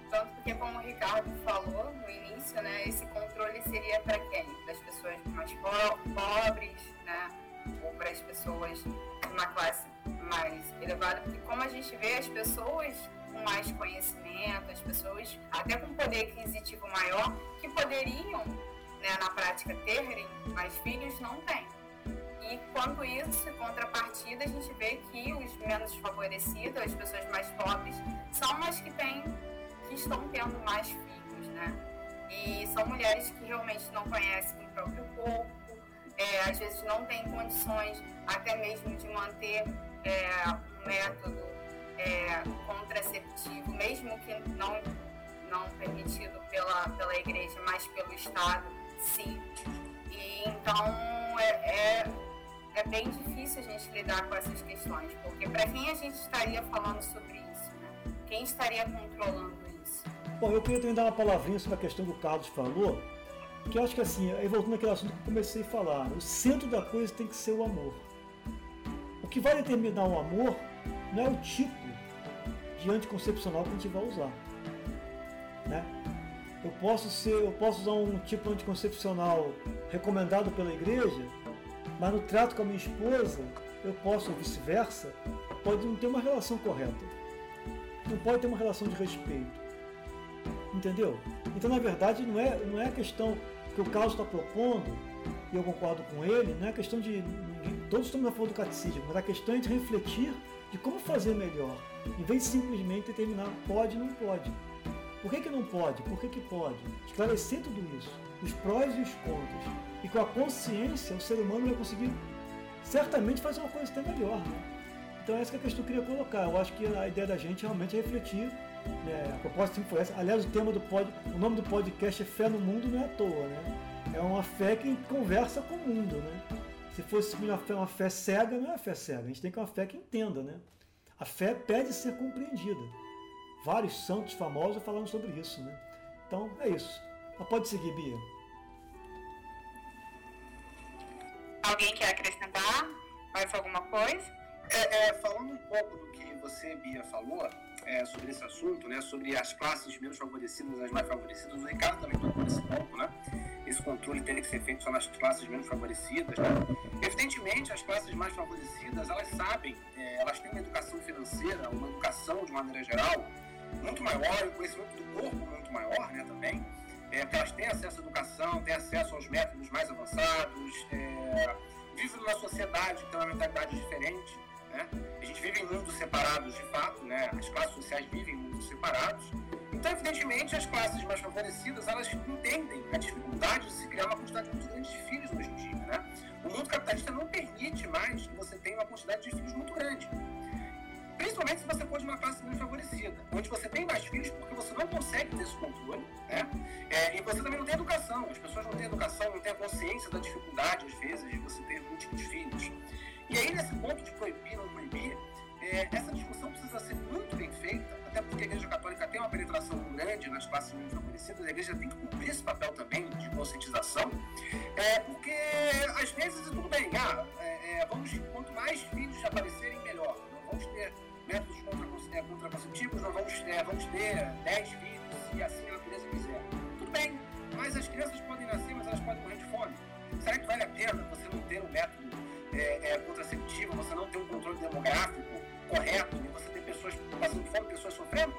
Tanto, porque, como o Ricardo falou no início, né, esse controle seria para quem? Das pessoas mais po pobres, né? Ou para as pessoas de uma classe mais elevada. Porque, como a gente vê, as pessoas com mais conhecimento, as pessoas até com poder aquisitivo maior, que poderiam, né, na prática, terem mais filhos, não têm. E quanto isso, em contrapartida, a gente vê que os menos favorecidos, as pessoas mais pobres, são as que têm, que estão tendo mais filhos, né? E são mulheres que realmente não conhecem o próprio corpo, é, às vezes não têm condições até mesmo de manter é, um método é, contraceptivo, mesmo que não, não permitido pela, pela igreja, mas pelo Estado, sim. E então é, é, é bem difícil a gente lidar com essas questões, porque para quem a gente estaria falando sobre isso, né? Quem estaria controlando? Bom, eu queria também dar uma palavrinha sobre a questão que o Carlos falou, que eu acho que assim, aí voltando naquele assunto que eu comecei a falar, o centro da coisa tem que ser o amor. O que vai determinar o amor não é o tipo de anticoncepcional que a gente vai usar. Né? Eu posso ser, eu posso usar um tipo anticoncepcional recomendado pela igreja, mas no trato com a minha esposa, eu posso, ou vice-versa, pode não ter uma relação correta. Não pode ter uma relação de respeito. Entendeu? Então, na verdade, não é, não é a questão que o Carlos está propondo, e eu concordo com ele, não é a questão de. Todos estamos a favor do catecismo, mas a questão é de refletir de como fazer melhor, em vez de simplesmente determinar pode ou não pode. Por que, que não pode? Por que, que pode? Esclarecer tudo isso, os prós e os contras. E com a consciência, o ser humano vai conseguir certamente fazer uma coisa até melhor. Né? Então, essa é a questão que eu queria colocar. Eu acho que a ideia da gente realmente é refletir. Né? A proposta sempre foi essa. Aliás, o tema do pod, o nome do podcast é Fé no Mundo, não é à toa. Né? É uma fé que conversa com o mundo. Né? Se fosse uma fé, uma fé cega, não é uma fé cega. A gente tem que ter uma fé que entenda. Né? A fé pede ser compreendida. Vários santos famosos falando sobre isso, né? Então é isso. Mas pode seguir, Bia. Alguém quer acrescentar mais alguma coisa? É, é, falando um pouco do que você, Bia, falou é, sobre esse assunto, né, sobre as classes menos favorecidas, as mais favorecidas, o Ricardo também tocou nesse ponto, né? Esse controle tem que ser feito só nas classes menos favorecidas, né? Evidentemente, as classes mais favorecidas, elas sabem, é, elas têm uma educação financeira, uma educação de maneira geral, muito maior, o conhecimento do corpo muito maior né, também, é, elas têm acesso à educação, têm acesso aos métodos mais avançados, é, vivem numa sociedade que tem uma mentalidade diferente. Né? A gente vive em mundos separados de fato, né? as classes sociais vivem em mundos separados. Então, evidentemente, as classes mais favorecidas elas entendem a dificuldade de se criar uma quantidade muito grande de filhos hoje em dia. Né? O mundo capitalista não permite mais que você tenha uma quantidade de filhos muito grande. Principalmente se você for de uma classe menos favorecida, onde você tem mais filhos porque você não consegue ter esse controle, né? É, e você também não tem educação. As pessoas não têm educação, não têm a consciência da dificuldade, às vezes, Igreja tem que cumprir esse papel também de conscientização, é, porque às vezes tudo bem, ah, é, é vamos, quanto mais filhos aparecerem, melhor. Não vamos ter métodos contra, é, contraconceptivos, nós vamos, é, vamos ter 10 filhos e assim a natureza quiser. Tudo bem, mas as crianças podem nascer, mas elas podem morrer de fome. Será que vale a pena você não ter um método é, é, contraceptivo, você não ter um controle demográfico correto e você ter pessoas passando fome, pessoas sofrendo?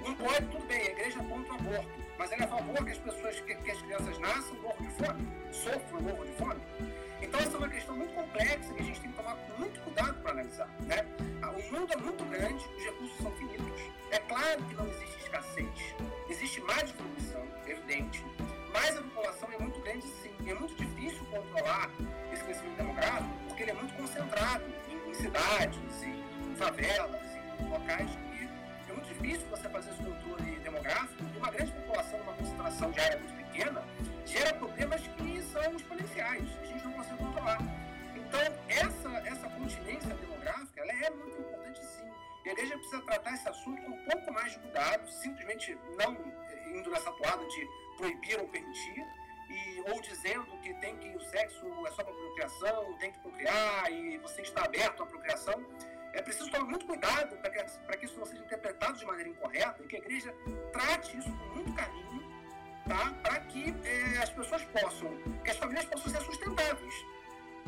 Não pode, tudo bem, a igreja contra o aborto, mas ela é a favor que as pessoas, que, que as crianças nasçam morram de fome, sofram morram de fome. Então essa é uma questão muito complexa que a gente tem que tomar muito cuidado para analisar. Né? Ah, o mundo é muito grande, os recursos são finitos. É claro que não existe escassez. Existe mais distribuição, evidente. Mas a população é muito grande sim. É muito difícil controlar esse crescimento demográfico porque ele é muito concentrado em, em cidades, em favelas, em locais que é muito difícil você fazer esse controle demográfico. E uma grande população, uma concentração de área muito pequena, gera problemas que são exponenciais. A gente não consegue controlar. Então, essa, essa continência demográfica ela é muito importante sim. E a igreja precisa tratar esse assunto com um pouco mais de cuidado, simplesmente não indo nessa toada de proibir ou permitir, e, ou dizendo que tem que o sexo é só para procriação, tem que procriar e você está aberto à procriação. É preciso tomar muito cuidado para que, que isso não seja interpretado de maneira incorreta e que a igreja trate isso com muito carinho, tá? para que é, as pessoas possam, que as famílias possam ser sustentáveis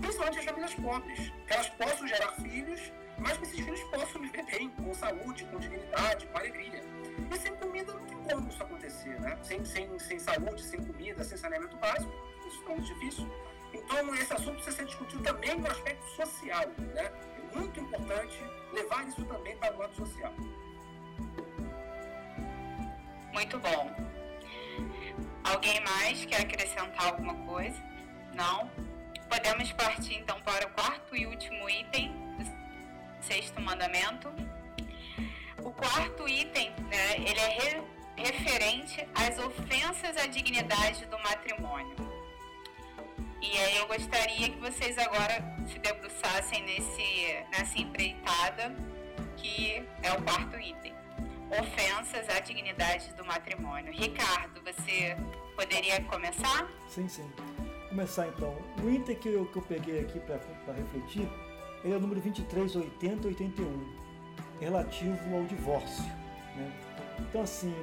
principalmente as famílias pobres, que elas possam gerar filhos, mas que esses filhos possam viver bem, com saúde, com dignidade, com alegria. E sem comida não tem como isso acontecer, né? Sem, sem, sem saúde, sem comida, sem saneamento básico, isso é muito difícil. Então, esse assunto precisa ser discutido também no aspecto social, né? Muito importante levar isso também para o lado social. Muito bom. Alguém mais quer acrescentar alguma coisa? Não? Podemos partir então para o quarto e último item do sexto mandamento. O quarto item, né, ele é re referente às ofensas à dignidade do matrimônio. E aí eu gostaria que vocês agora se debruçassem nesse, nessa empreitada que é o quarto item. Ofensas à dignidade do matrimônio. Ricardo, você poderia começar? Sim, sim. Começar então. O item que eu, que eu peguei aqui para refletir ele é o número 238081, relativo ao divórcio. Né? Então, assim,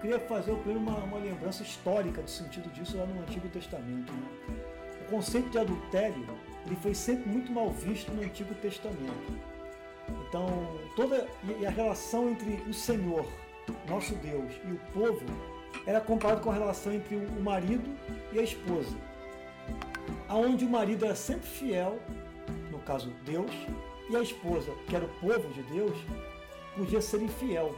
queria fazer primeiro uma, uma lembrança histórica do sentido disso lá no Antigo Testamento. Né? O conceito de adultério ele foi sempre muito mal visto no Antigo Testamento. Então, toda e a relação entre o Senhor, nosso Deus, e o povo era comparado com a relação entre o marido e a esposa. Aonde o marido era sempre fiel, no caso Deus, e a esposa, que era o povo de Deus, podia ser infiel.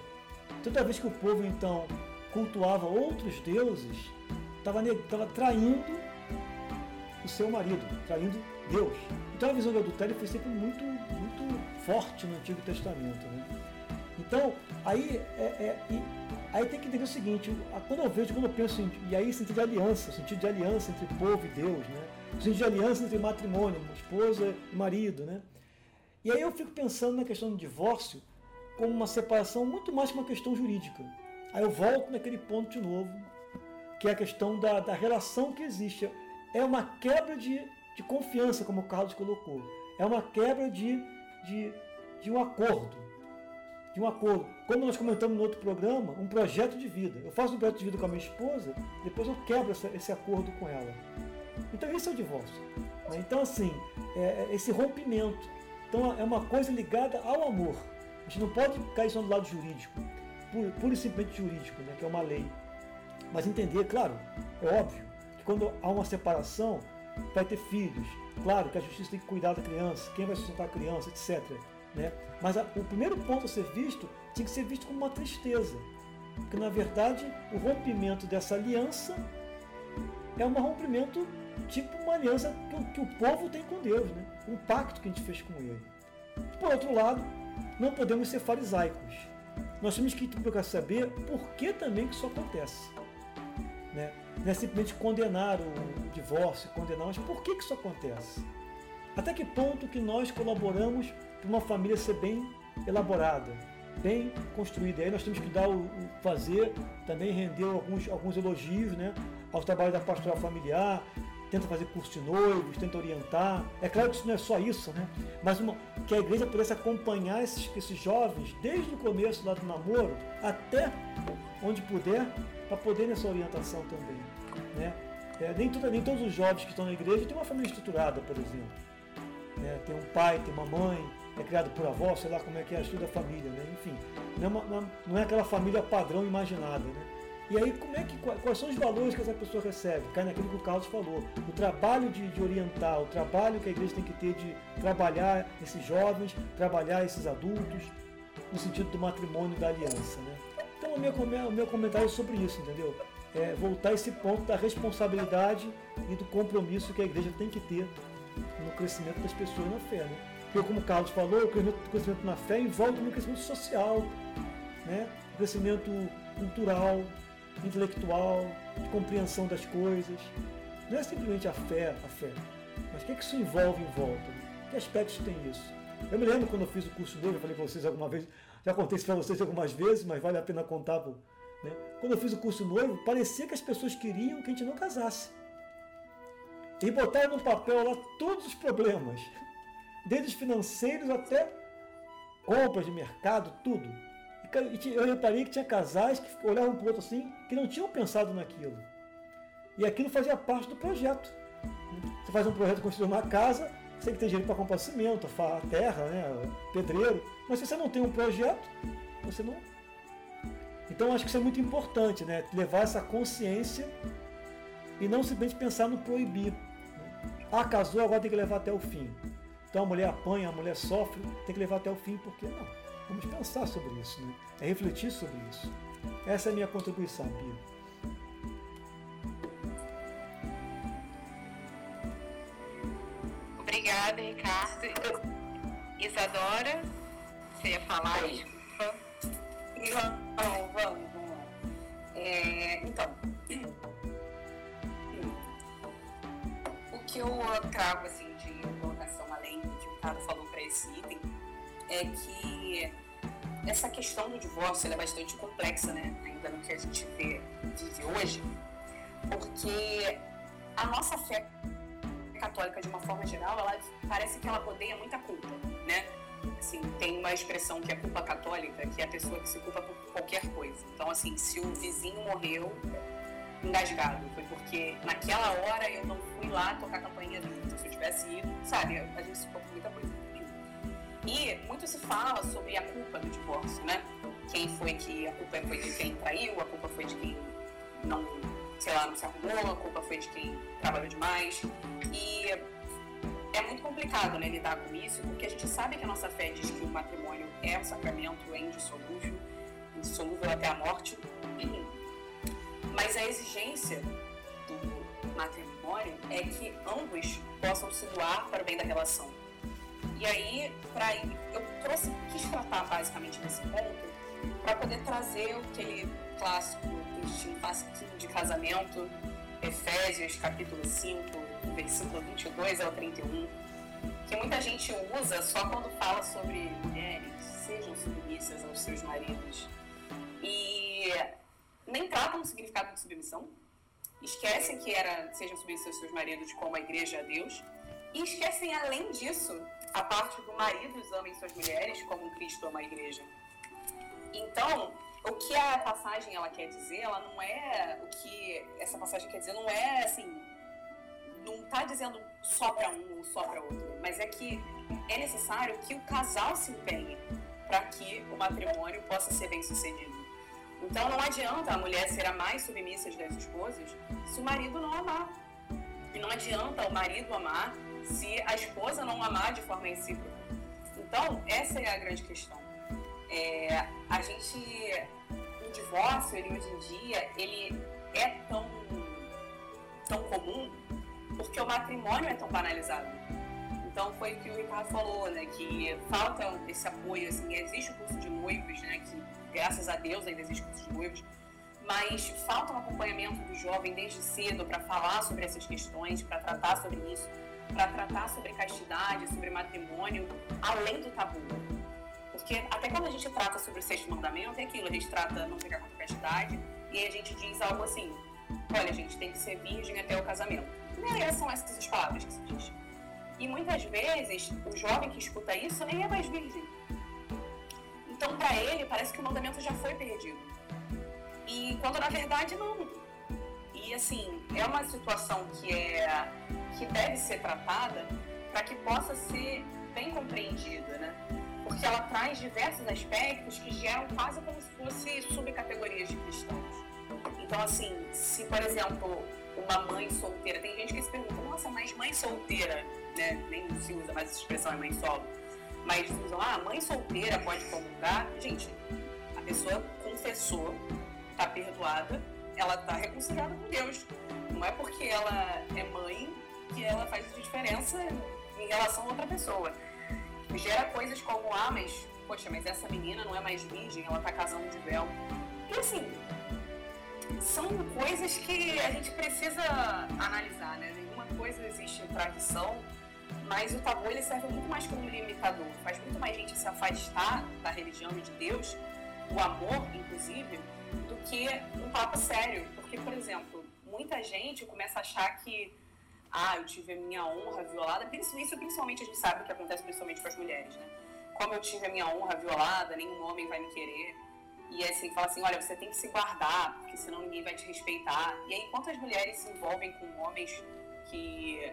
Toda vez que o povo então cultuava outros deuses, estava traindo o seu marido, traindo Deus. Então a visão do adultério foi sempre muito, muito forte no Antigo Testamento. Né? Então, aí, é, é, aí tem que entender o seguinte, quando eu vejo, quando eu penso em, e aí sentido de aliança, sentido de aliança entre povo e Deus, né? sentido de aliança entre matrimônio, esposa e marido. Né? E aí eu fico pensando na questão do divórcio como uma separação muito mais que uma questão jurídica. Aí eu volto naquele ponto de novo, que é a questão da, da relação que existe. É uma quebra de, de confiança, como o Carlos colocou. É uma quebra de, de, de um acordo. De um acordo. Como nós comentamos no outro programa, um projeto de vida. Eu faço um projeto de vida com a minha esposa, depois eu quebro esse, esse acordo com ela. Então esse é o divórcio. Né? Então assim, é, é esse rompimento. Então é uma coisa ligada ao amor. A gente não pode cair só do lado jurídico pura e simplesmente jurídico, né, que é uma lei. Mas entender, claro, é óbvio, que quando há uma separação, vai ter filhos. Claro que a justiça tem que cuidar da criança, quem vai sustentar a criança, etc. Né? Mas a, o primeiro ponto a ser visto tinha que ser visto como uma tristeza. Porque, na verdade, o rompimento dessa aliança é um rompimento tipo uma aliança que, que o povo tem com Deus, né? um pacto que a gente fez com ele. Por outro lado, não podemos ser farisaicos nós temos que procurar saber por que também que isso acontece. Né? Não é simplesmente condenar o divórcio, condenar, mas por que, que isso acontece? Até que ponto que nós colaboramos para uma família ser bem elaborada, bem construída? E aí nós temos que dar o, o fazer, também render alguns, alguns elogios né, ao trabalho da pastoral familiar, tenta fazer curso de noivos, tenta orientar. É claro que isso não é só isso, né? Mas uma, que a igreja pudesse acompanhar esses, esses jovens desde o começo lá do namoro até onde puder, para poder nessa orientação também. Né? É, nem, nem todos os jovens que estão na igreja têm uma família estruturada, por exemplo. É, tem um pai, tem uma mãe, é criado por avó, sei lá como é que é a estrutura da família, né? enfim. Não é, uma, não é aquela família padrão imaginada. Né? E aí, como é que, quais são os valores que essa pessoa recebe? Cai naquilo que o Carlos falou. O trabalho de, de, orientar, o trabalho que a igreja tem que ter de trabalhar esses jovens, trabalhar esses adultos, no sentido do matrimônio da aliança. Né? Então, o meu, o meu comentário é sobre isso, entendeu? É voltar esse ponto da responsabilidade e do compromisso que a igreja tem que ter no crescimento das pessoas na fé. Né? Porque, como o Carlos falou, o crescimento na fé envolve um crescimento social, né? o crescimento cultural, intelectual, de compreensão das coisas. Não é simplesmente a fé, a fé, mas o que, é que isso envolve em volta? Que aspectos tem isso? Eu me lembro quando eu fiz o curso dele, eu falei para vocês alguma vez, já contei isso para vocês algumas vezes, mas vale a pena contar. Né? Quando eu fiz o curso noivo, parecia que as pessoas queriam que a gente não casasse. E botaram no papel lá todos os problemas, desde os financeiros até compras de mercado, tudo eu reparei que tinha casais que olhavam para o outro assim, que não tinham pensado naquilo. E aquilo fazia parte do projeto. Você faz um projeto construir uma casa, você tem ter dinheiro para comprar cimento, terra, né, pedreiro. Mas se você não tem um projeto, você não. Então acho que isso é muito importante, né? Levar essa consciência e não simplesmente pensar no proibir. Ah, casou, agora tem que levar até o fim. Então a mulher apanha, a mulher sofre, tem que levar até o fim, porque não. Vamos pensar sobre isso, né? É refletir sobre isso. Essa é a minha contribuição, Pia. Obrigada, Ricardo. Isadora, você ia falar, desculpa. Vamos, vamos, vamos. É, então, que eu trago assim de colocação além do que o Ricardo falou para esse item é que essa questão do divórcio é bastante complexa, né? Ainda no que a gente vê, vive hoje, porque a nossa fé católica, de uma forma geral, ela parece que ela rodeia muita culpa, né? Assim, tem uma expressão que é culpa católica, que é a pessoa que se culpa por qualquer coisa. Então, assim, se o vizinho morreu engasgado, foi porque naquela hora eu não fui lá tocar a campainha junto. Se eu tivesse ido, sabe, a gente se culpa por muita coisa. E muito se fala sobre a culpa do divórcio, né? Quem foi que a culpa foi de quem traiu, a culpa foi de quem não sei lá, não se arrumou, a culpa foi de quem trabalhou demais. E é muito complicado né, lidar com isso, porque a gente sabe que a nossa fé diz que o matrimônio é um sacramento é indissolúvel, indissolúvel até a morte. Mas a exigência do matrimônio é que ambos possam se doar para o bem da relação. E aí, pra, eu trouxe, quis tratar basicamente desse ponto para poder trazer aquele clássico textinho básico de casamento, Efésios capítulo 5, versículo 22 ao 31, que muita gente usa só quando fala sobre mulheres, sejam submissas aos seus maridos. E nem tratam o significado de submissão, esquecem que era sejam submissas aos seus maridos como a igreja a Deus, e esquecem, além disso, a parte do maridos amem suas mulheres como Cristo ama a igreja. Então, o que a passagem ela quer dizer, ela não é o que essa passagem quer dizer, não é assim, não está dizendo só para um ou só para outro, mas é que é necessário que o casal se empenhe para que o matrimônio possa ser bem sucedido. Então não adianta a mulher ser a mais submissa das esposas se o marido não amar. E não adianta o marido amar se a esposa não amar de forma recíproca. Então, essa é a grande questão. É, a gente, o divórcio, ele hoje em dia, ele é tão, tão comum porque o matrimônio é tão banalizado. Então foi o que o Ricardo falou, né, que falta esse apoio, assim, existe o curso de noivos, né, que graças a Deus ainda existe o curso de noivos, mas falta um acompanhamento do jovem desde cedo para falar sobre essas questões, para tratar sobre isso, para tratar sobre castidade, sobre matrimônio, além do tabu. Porque até quando a gente trata sobre o sexto mandamento, é aquilo, a gente trata não pegar a castidade, e a gente diz algo assim, olha, a gente tem que ser virgem até o casamento. E aí são essas as palavras que se diz. E muitas vezes, o jovem que escuta isso nem é mais virgem. Então, para ele, parece que o mandamento já foi perdido. E quando na verdade não. Assim, é uma situação que é que deve ser tratada para que possa ser bem compreendida, né? porque ela traz diversos aspectos que geram quase como se fosse subcategorias de cristãos. Então, assim, se, por exemplo, uma mãe solteira, tem gente que se pergunta, nossa, mas mãe solteira, né? Nem se usa mais essa expressão, é mãe solo. Mas usam, ah, mãe solteira pode comungar. Gente, a pessoa confessou, está perdoada, ela está reconciliada com Deus. Não é porque ela é mãe que ela faz diferença em relação a outra pessoa gera coisas como, ah, mas, poxa, mas essa menina não é mais virgem, ela tá casando de véu. E assim, são coisas que a gente precisa analisar, né? Nenhuma coisa existe em tradição, mas o tabu ele serve muito mais como limitador, faz muito mais gente se afastar da religião e de Deus, o amor, inclusive, do que um papo sério. Porque, por exemplo, muita gente começa a achar que ah, eu tive a minha honra violada. Isso principalmente a gente sabe que acontece principalmente com as mulheres, né? Como eu tive a minha honra violada, nenhum homem vai me querer. E assim, fala assim, olha, você tem que se guardar, porque senão ninguém vai te respeitar. E aí, quantas mulheres se envolvem com homens que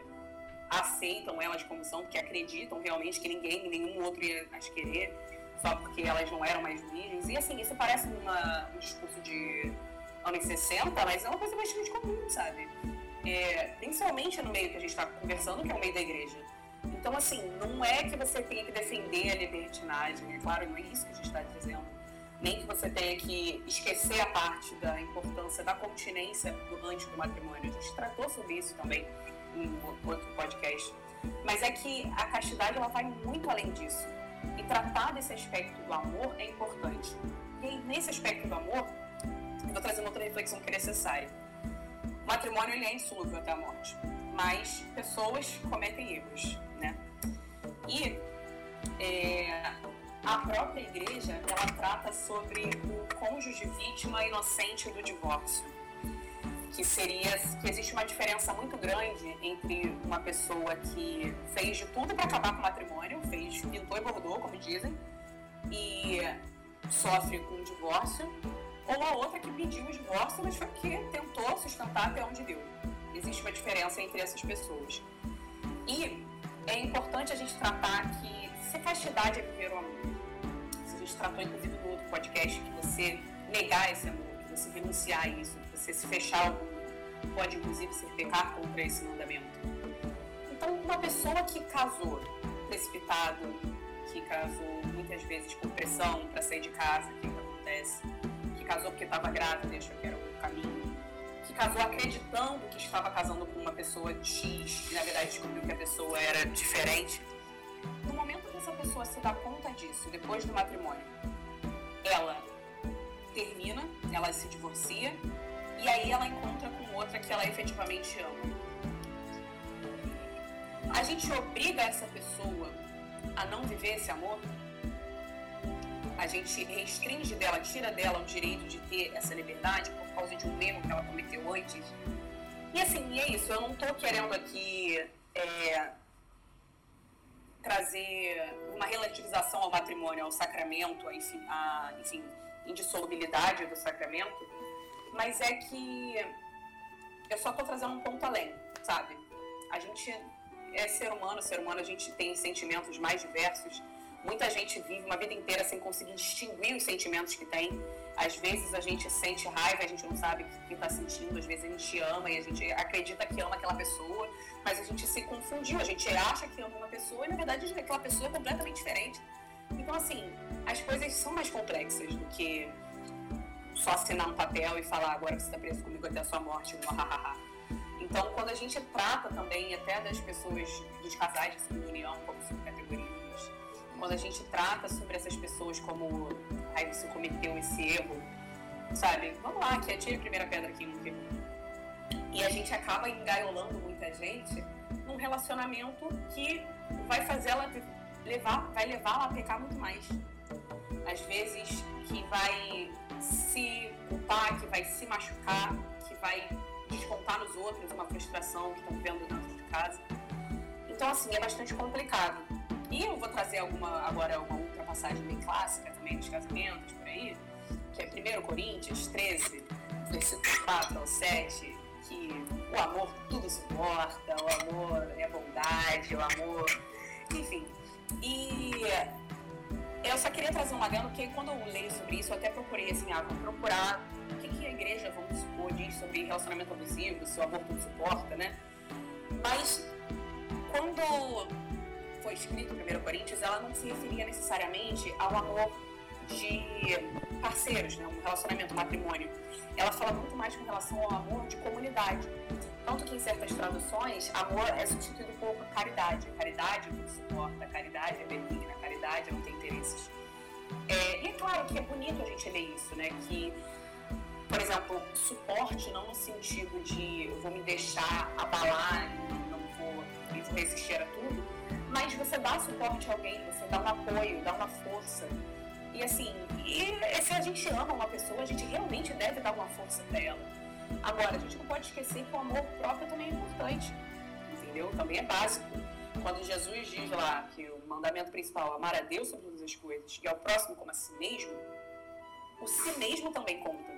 aceitam elas como são, que acreditam realmente que ninguém, nenhum outro ia as querer, só porque elas não eram mais virgens. E assim, isso parece uma, um discurso de anos 60, mas é uma coisa bastante comum, sabe? é, principalmente no meio que a gente está conversando, que é o meio da igreja. Então, assim, não é que você tenha que defender a libertinagem, é claro, não é isso que a gente está dizendo. Nem que você tenha que esquecer a parte da importância da continência do, antes do matrimônio. A gente tratou sobre isso também em outro podcast. Mas é que a castidade ela vai muito além disso. E tratar desse aspecto do amor é importante. E nesse aspecto do amor, eu vou trazer uma outra reflexão que é necessária o matrimônio ele é insolúvel até a morte. mas pessoas cometem erros, né? E é, a própria igreja, ela trata sobre o cônjuge vítima inocente do divórcio, que seria que existe uma diferença muito grande entre uma pessoa que fez de tudo para acabar com o matrimônio, fez pintou e bordou, como dizem, e sofre com um divórcio, ou a outra que pediu o divórcio, mas foi porque tentou sustentar até onde deu. Existe uma diferença entre essas pessoas. E é importante a gente tratar que se castidade é viver o amor, se a gente tratou inclusive no outro podcast que você negar esse amor, que você renunciar a isso, você se fechar pode inclusive ser pecar contra esse mandamento. Então, uma pessoa que casou precipitado, que casou muitas vezes por pressão para sair de casa, que, que acontece, que casou porque estava grávida e achou que era o caminho, que casou acreditando que estava casando com uma pessoa X e na verdade descobriu que a pessoa era diferente. No momento que essa pessoa se dá conta disso, depois do matrimônio, ela termina, ela se divorcia e aí ela encontra com outra que ela efetivamente ama. A gente obriga essa pessoa a não viver esse amor? A gente restringe dela, tira dela o direito de ter essa liberdade por causa de um erro que ela cometeu antes? E assim, é isso. Eu não estou querendo aqui é, trazer uma relativização ao matrimônio, ao sacramento, a, enfim, a enfim, indissolubilidade do sacramento, mas é que eu só estou trazendo um ponto além, sabe? A gente é ser humano, ser humano a gente tem sentimentos mais diversos. Muita gente vive uma vida inteira sem conseguir distinguir os sentimentos que tem. Às vezes a gente sente raiva, a gente não sabe o que está sentindo. Às vezes a gente ama e a gente acredita que ama aquela pessoa, mas a gente se confundiu. A gente acha que ama uma pessoa e na verdade aquela pessoa é completamente diferente. Então, assim, as coisas são mais complexas do que só assinar um papel e falar agora você está preso comigo até a sua morte, então, quando a gente trata também até das pessoas, dos casais de segunda união como subcategorias, quando a gente trata sobre essas pessoas como aí você cometeu esse erro, sabe? Vamos lá, que atire a primeira pedra aqui errou. E a gente acaba engaiolando muita gente num relacionamento que vai fazer ela levar, vai levá-la a pecar muito mais. Às vezes que vai se culpar, que vai se machucar, que vai descontar nos outros uma frustração que estão vendo dentro de casa. Então, assim, é bastante complicado. E eu vou trazer alguma, agora uma outra passagem bem clássica também dos casamentos por aí, que é 1 Coríntios 13, versículo 4 ao 7, que o amor tudo suporta, o amor é bondade, o amor. Enfim. E eu só queria trazer um adendo, porque quando eu leio sobre isso, eu até procurei assim, ah, vou procurar o que, que a igreja, vamos supor, diz sobre relacionamento abusivo, se o aborto não suporta, né? Mas quando foi escrito o 1 Coríntios, ela não se referia necessariamente ao amor de parceiros, né? um relacionamento, um matrimônio. Ela fala muito mais com relação ao amor de comunidade. Tanto que em certas traduções, amor é substituído por caridade. Caridade não suporta, caridade é benigna, não tem interesses. É, e é claro que é bonito a gente ler isso, né? Que por exemplo, suporte não no sentido de eu vou me deixar abalar e não vou, vou resistir a tudo, mas você dá suporte a alguém, você dá um apoio, dá uma força. E assim, e se a gente ama uma pessoa, a gente realmente deve dar uma força para ela. Agora, a gente não pode esquecer que o amor próprio também é importante, entendeu? Também é básico. Quando Jesus diz lá que o mandamento principal é amar a Deus sobre todas as coisas e ao próximo como a si mesmo, o si mesmo também conta.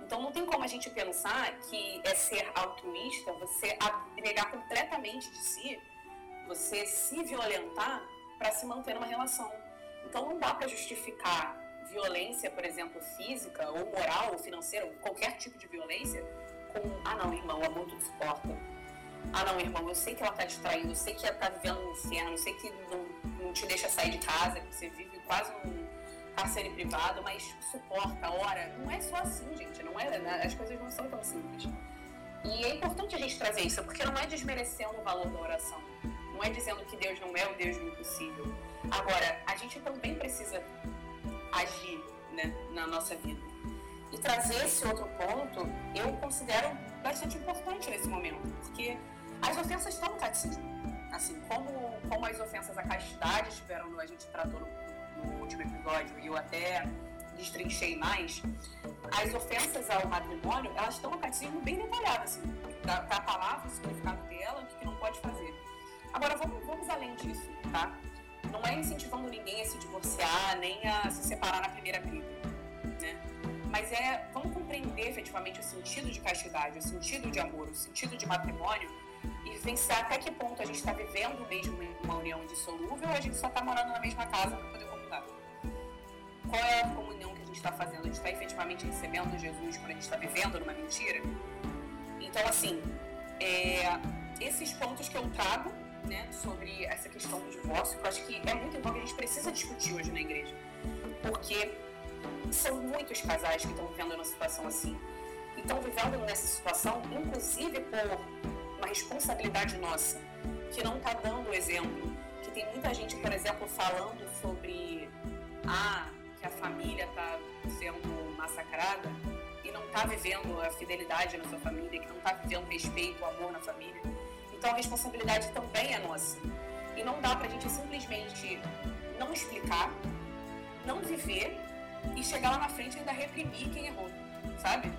Então não tem como a gente pensar que é ser altruísta você abnegar completamente de si, você se violentar para se manter numa relação. Então não dá para justificar violência, por exemplo, física ou moral ou financeira, qualquer tipo de violência, com ah não, irmão, o amor tudo suporta. Ah não, irmão, eu sei que ela tá distraindo, eu sei que ela tá vivendo um inferno, eu sei que não, não te deixa sair de casa, que você vive quase um cárcere privado, mas suporta, ora. Não é só assim, gente. Não é, né? As coisas não são tão simples. E é importante a gente trazer isso, porque não é desmerecendo o valor da oração. Não é dizendo que Deus não é o Deus do impossível. Agora, a gente também precisa agir né, na nossa vida. E trazer esse outro ponto, eu considero bastante importante nesse momento, porque As ofensas estão no catecismo. Assim, como, como as ofensas à castidade estiveram, a gente tratou no, no último episódio, e eu até destrinchei mais, as ofensas ao matrimônio, elas estão no catecismo bem detalhadas, assim, da, da palavra, o significado dela, o que, que não pode fazer. Agora, vamos, vamos além disso, tá? Não é incentivando ninguém a se divorciar, nem a se separar na primeira briga, né? Mas é, vamos compreender efetivamente o sentido de castidade, o sentido de amor, o sentido de matrimônio e vivenciar até que ponto a gente está vivendo mesmo uma união indissolúvel ou a gente só está morando na mesma casa para poder comungar. Qual é a comunhão que a gente está fazendo? A gente está efetivamente recebendo Jesus quando a gente está vivendo numa mentira? Então, assim, é, esses pontos que eu trago né, sobre essa questão do divórcio, que eu acho que é muito importante, a gente precisa discutir hoje na igreja. Porque são muitos casais que estão vivendo uma situação assim. E estão vivendo nessa situação, inclusive por uma responsabilidade nossa, que não está dando exemplo. Que tem muita gente, por exemplo, falando sobre ah, que a família está sendo massacrada e não está vivendo a fidelidade na sua família, que não está vivendo respeito, amor na família. Então a responsabilidade também é nossa. E não dá para a gente simplesmente não explicar, não viver e chegar lá na frente e ainda reprimir quem errou, sabe?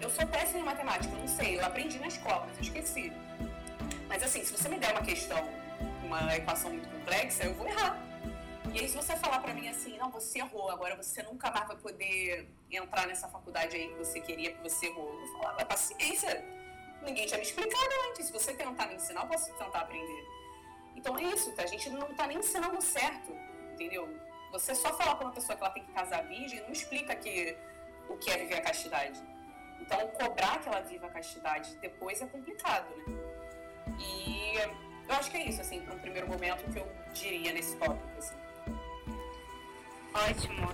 Eu sou péssima em matemática, não sei, eu aprendi na escola, mas eu esqueci. Mas assim, se você me der uma questão, uma equação muito complexa, eu vou errar. E aí, se você falar para mim assim, não, você errou, agora você nunca mais vai poder entrar nessa faculdade aí que você queria, que você errou. Eu vou falar, vai paciência. Ninguém tinha me explicado antes. Se você tentar me ensinar, eu posso tentar aprender. Então é isso, tá? a gente não tá nem ensinando certo, entendeu? Você só falar para uma pessoa que ela tem que casar virgem não explica que, o que é viver a castidade. Então, cobrar que ela viva a castidade depois é complicado, né? E eu acho que é isso, assim, para um primeiro momento que eu diria nesse tópico, assim. Ótimo,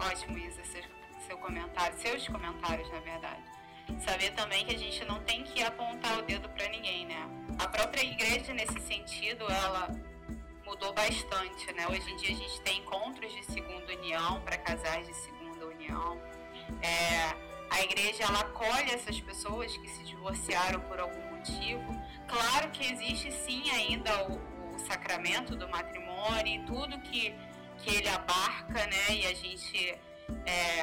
ótimo, Isa, seu, seu comentário, seus comentários, na verdade. Saber também que a gente não tem que apontar o dedo para ninguém, né? A própria igreja, nesse sentido, ela mudou bastante, né? Hoje em dia a gente tem encontros de segunda união para casais de segunda união. É, a igreja ela acolhe essas pessoas que se divorciaram por algum motivo. Claro que existe sim ainda o, o sacramento do matrimônio e tudo que, que ele abarca, né? E a gente é,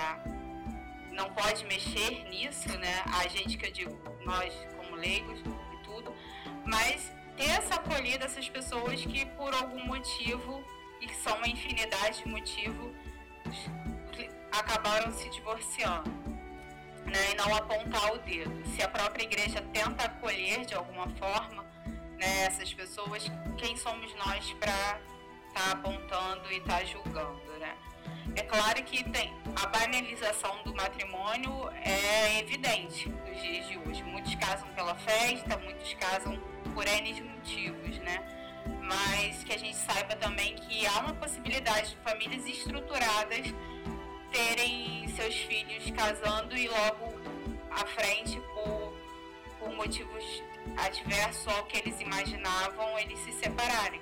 não pode mexer nisso, né? A gente que eu digo, nós como leigos e tudo, mas ter essa acolhida essas pessoas que por algum motivo, e são uma infinidade de motivos, acabaram se divorciando. Né, e não apontar o dedo. Se a própria igreja tenta acolher de alguma forma né, essas pessoas, quem somos nós para estar tá apontando e estar tá julgando, né? É claro que tem a banalização do matrimônio é evidente nos dias de hoje. Muitos casam pela festa, muitos casam por N motivos, né? Mas que a gente saiba também que há uma possibilidade de famílias estruturadas terem seus filhos casando e logo à frente por, por motivos adversos ao que eles imaginavam, eles se separarem.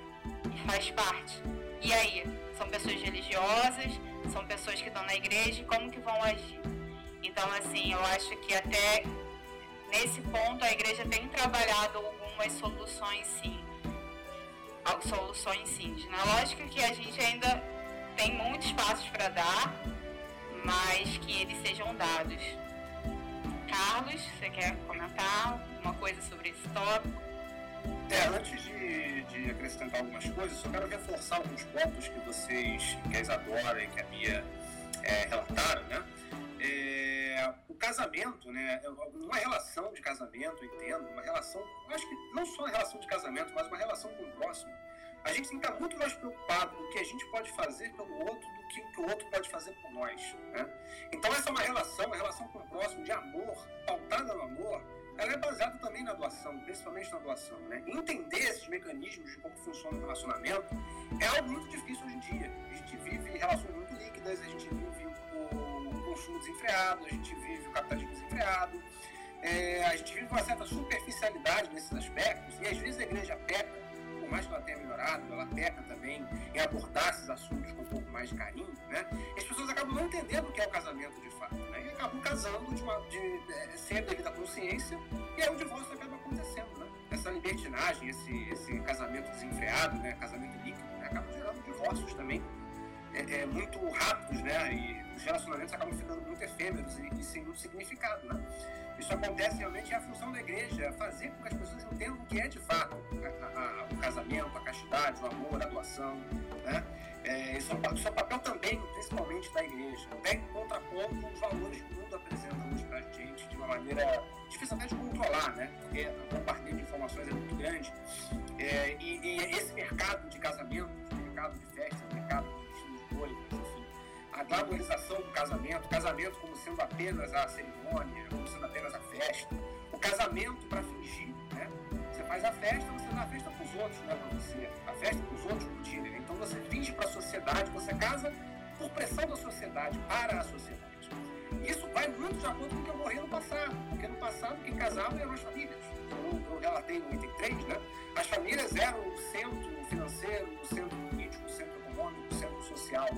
E faz parte. E aí? São pessoas religiosas, são pessoas que estão na igreja, como que vão agir? Então, assim, eu acho que até nesse ponto a igreja tem trabalhado algumas soluções sim. Soluções sim. Na lógica que a gente ainda tem muitos passos para dar, mas que eles sejam dados. Carlos, você quer comentar alguma coisa sobre esse tópico? É, antes de, de acrescentar algumas coisas, só quero reforçar alguns pontos que vocês, que a Isadora e que a Bia é, relataram, né? É, o casamento, né, é uma relação de casamento, entendo, uma relação, acho que não só uma relação de casamento, mas uma relação com o próximo. A gente tem que estar muito mais preocupado com o que a gente pode fazer pelo outro que o que o outro pode fazer por nós. Né? Então essa é uma relação, uma relação com o próximo, de amor, pautada no amor, ela é baseada também na doação, principalmente na doação. Né? Entender esses mecanismos de como funciona o relacionamento é algo muito difícil hoje em dia. A gente vive relações muito líquidas, a gente vive consumo desenfreado, a gente vive o capitalismo desenfreado, é, a gente vive uma certa superficialidade nesses aspectos, e às vezes a igreja peca, por mais que ela tenha melhorado, ela peca também em abordar esses assuntos com um pouco mais de carinho, né? As pessoas acabam não entendendo o que é o casamento de fato, né? E acabam casando de uma, de, de, sem a devida consciência, e aí o divórcio acaba acontecendo, né? Essa libertinagem, esse, esse casamento desenfreado, né, casamento líquido, né, acaba gerando divórcios também é, é, muito rápidos, né, e os relacionamentos acabam ficando muito efêmeros e, e sem muito significado, né. Isso acontece realmente, é a função da igreja, é fazer com que as pessoas entendam o que é de fato a, a, o casamento, a castidade, o amor, a doação, né. É, isso, é, isso é papel também, principalmente, da igreja, até em contraponto os valores que o mundo apresenta hoje para a gente de uma maneira difícil até de controlar, né? Porque a bombardeio de informações é muito grande. É, e, e, esse mercado de casamento, mercado de festa, mercado a glamorização do casamento, o casamento como sendo apenas a cerimônia, como sendo apenas a festa, o casamento para fingir, né? Você faz a festa, você dá a festa para os outros, não é para você. A festa para os outros curtirem. Então você finge para a sociedade, você casa por pressão da sociedade, para a sociedade. Isso vai muito de acordo com o que eu morri no passado, porque no passado quem casava eram as famílias. Eu, eu relatei no item 3, né? As famílias eram o centro financeiro, o centro político, o centro econômico, o centro social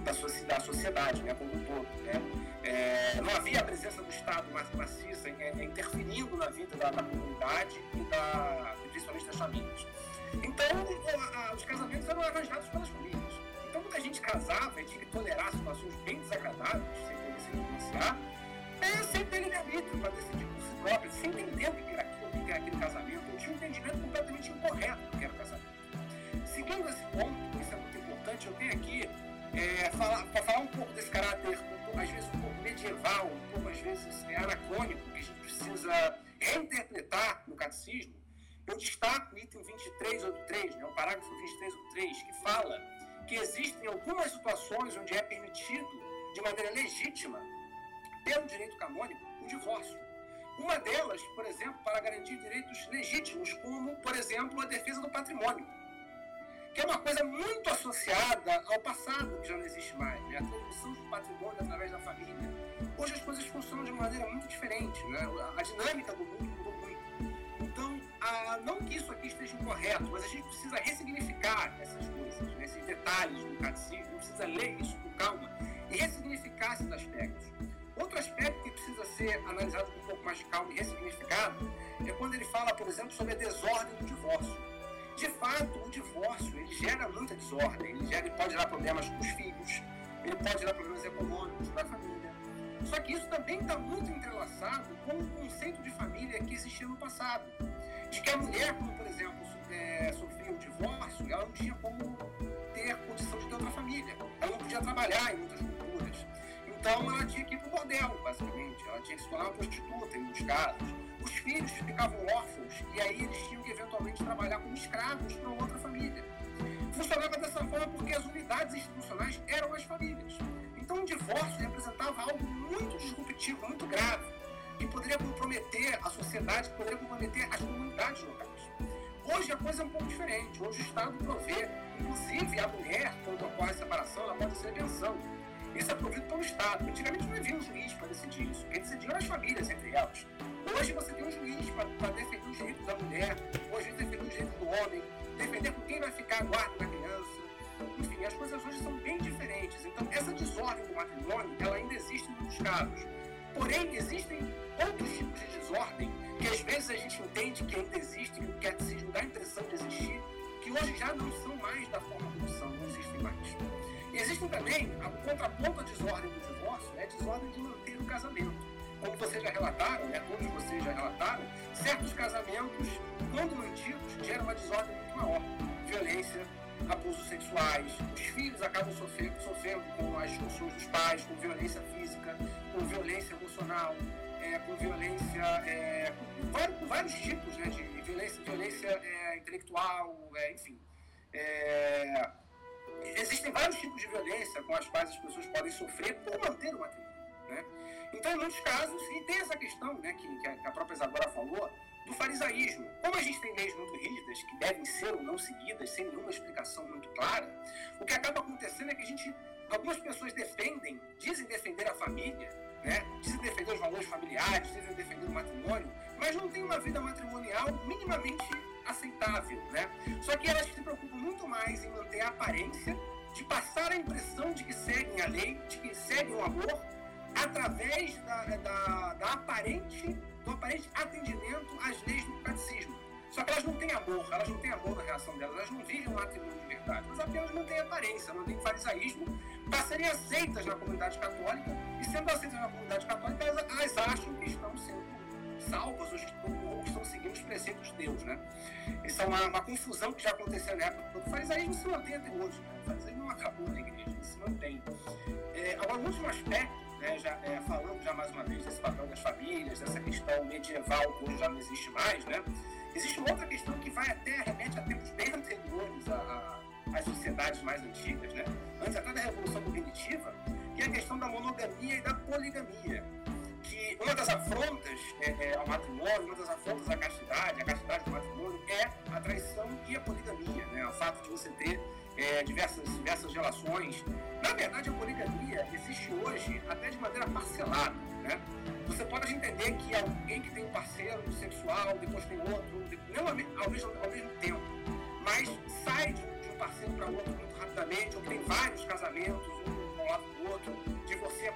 da, da sociedade, né, como um todo. Né? É, não havia a presença do Estado maciça é, interferindo na vida da, da comunidade e da, principalmente das famílias. Então, os casamentos eram arranjados pelas famílias. Então, muita gente casava e tinha que tolerar situações bem desagradáveis, sem poder se influenciar, é, sem ter livre-arbítrio para decidir por si próprio, sem entender o que era aquilo, o que era aquele casamento, tinha um entendimento completamente incorreto do que era o casamento. Seguindo esse ponto, isso é muito importante, eu tenho aqui é, falar, para falar um pouco desse caráter, um pouco, às vezes um pouco medieval, um pouco às vezes é, anacrônico, que a gente precisa reinterpretar no catecismo, eu destaco o item 23 ou 3, né, o parágrafo 23 ou 3, que fala que existem algumas situações onde é permitido, de maneira legítima, pelo direito canônico, o divórcio. Uma delas, por exemplo, para garantir direitos legítimos, como, por exemplo, a defesa do patrimônio, que é uma coisa muito associada ao passado, que já não existe mais, né? a transmissão do patrimônio através da família. Hoje as coisas funcionam de maneira muito diferente, né? a dinâmica do mundo mudou muito. Então, a, não que isso aqui esteja incorreto, mas a gente precisa ressignificar essas coisas, né? esses detalhes do catecismo, precisa ler isso com calma e ressignificar esses aspectos. Outro aspecto que precisa ser analisado com um pouco mais de calma e ressignificado é quando ele fala, por exemplo, sobre a desordem do divórcio. De fato, o divórcio ele gera muita desordem, ele, gera, ele pode gerar problemas com os filhos, ele pode gerar problemas econômicos para a família. Só que isso também está muito entrelaçado com o conceito de família que existia no passado. De que a mulher, como por exemplo, é, sofria o divórcio, ela não tinha como ter condição de ter outra família. Ela não podia trabalhar em muitas culturas. Então ela tinha que ir para o bordel, basicamente. Ela tinha que se tornar uma prostituta em muitos casos. Os filhos ficavam órfãos e aí eles tinham que eventualmente trabalhar como escravos para outra família. Funcionava dessa forma porque as unidades institucionais eram as famílias. Então o divórcio representava algo muito disruptivo, muito grave, que poderia comprometer a sociedade, que poderia comprometer as comunidades locais. Hoje a coisa é um pouco diferente. Hoje o Estado provê, inclusive a mulher, quando ocorre a separação, ela pode ser pensão. Isso é provido pelo Estado. Antigamente não havia um juiz para decidir isso. Quem decidiu eram as famílias entre elas. Hoje você tem um juiz para defender os direitos da mulher, hoje defender os direitos do homem, defender com quem vai ficar a guarda da criança. Enfim, as coisas hoje são bem diferentes. Então, essa desordem do matrimônio, ela ainda existe em muitos casos. Porém, existem outros tipos de desordem que às vezes a gente entende que ainda existe, que o catecismo dá a impressão de existir, que hoje já não são mais da forma como são, não existem mais. Existem também, a contraponto à desordem do divórcio, é a desordem de manter o casamento. Como vocês já relataram, né, todos vocês já relataram, certos casamentos, quando mantidos, geram uma desordem muito maior. Violência, abusos sexuais, os filhos acabam sofrendo, sofrendo com as discussões dos pais, com violência física, com violência emocional, é, com violência, é, com, vários, com, vários, tipos né, de violência, violência é, intelectual, é, enfim. É, existem vários tipos de violência com as quais as pessoas podem sofrer por manter o matrimônio. Né? Então, em muitos casos, e tem essa questão né, que, que a própria Isadora falou, do farisaísmo. Como a gente tem leis muito rígidas, que devem ser ou não seguidas, sem nenhuma explicação muito clara, o que acaba acontecendo é que a gente, algumas pessoas defendem, dizem defender a família, né? dizem defender os valores familiares, dizem defender o matrimônio, mas não tem uma vida matrimonial minimamente aceitável. Né? Só que elas se preocupam muito mais em manter a aparência, de passar a impressão de que seguem a lei, de que seguem o amor, através da, da, da aparente, do aparente atendimento às leis do catecismo. Só que elas não têm amor, elas não têm amor na relação delas, elas não vivem um matrimônio de verdade, elas apenas não têm aparência, não têm farisaísmo para serem aceitas na comunidade católica, e sendo aceitas na comunidade católica, elas, elas acham que estão sendo salvas ou, estão seguindo os preceitos de Deus, né? Isso é uma, uma confusão que já aconteceu na época do farisaísmo se mantém até hoje, né? O farisaísmo não acabou na igreja, ele se mantém. É, agora, um último aspecto, né, já, é, falando já mais uma vez desse papel das famílias, dessa questão medieval que hoje já não existe mais, né? Existe outra questão que vai até, remete a tempos bem anteriores às sociedades mais antigas, né? antes até da Revolução Cognitiva, que é a questão da monogamia e da poligamia. Que uma das afrontas é, é, ao matrimônio, uma das afrontas à castidade, a castidade do matrimônio, é a traição e a poligamia, né? o fato de você ter é, diversas, diversas relações. Na verdade, a poligamia existe hoje até de maneira parcelada. Né? Você pode entender que alguém que tem um parceiro sexual, depois tem outro, não ao mesmo, ao mesmo tempo, mas sai de um, parceiro para outro muito rapidamente, ou tem vários casamentos, lado do outro,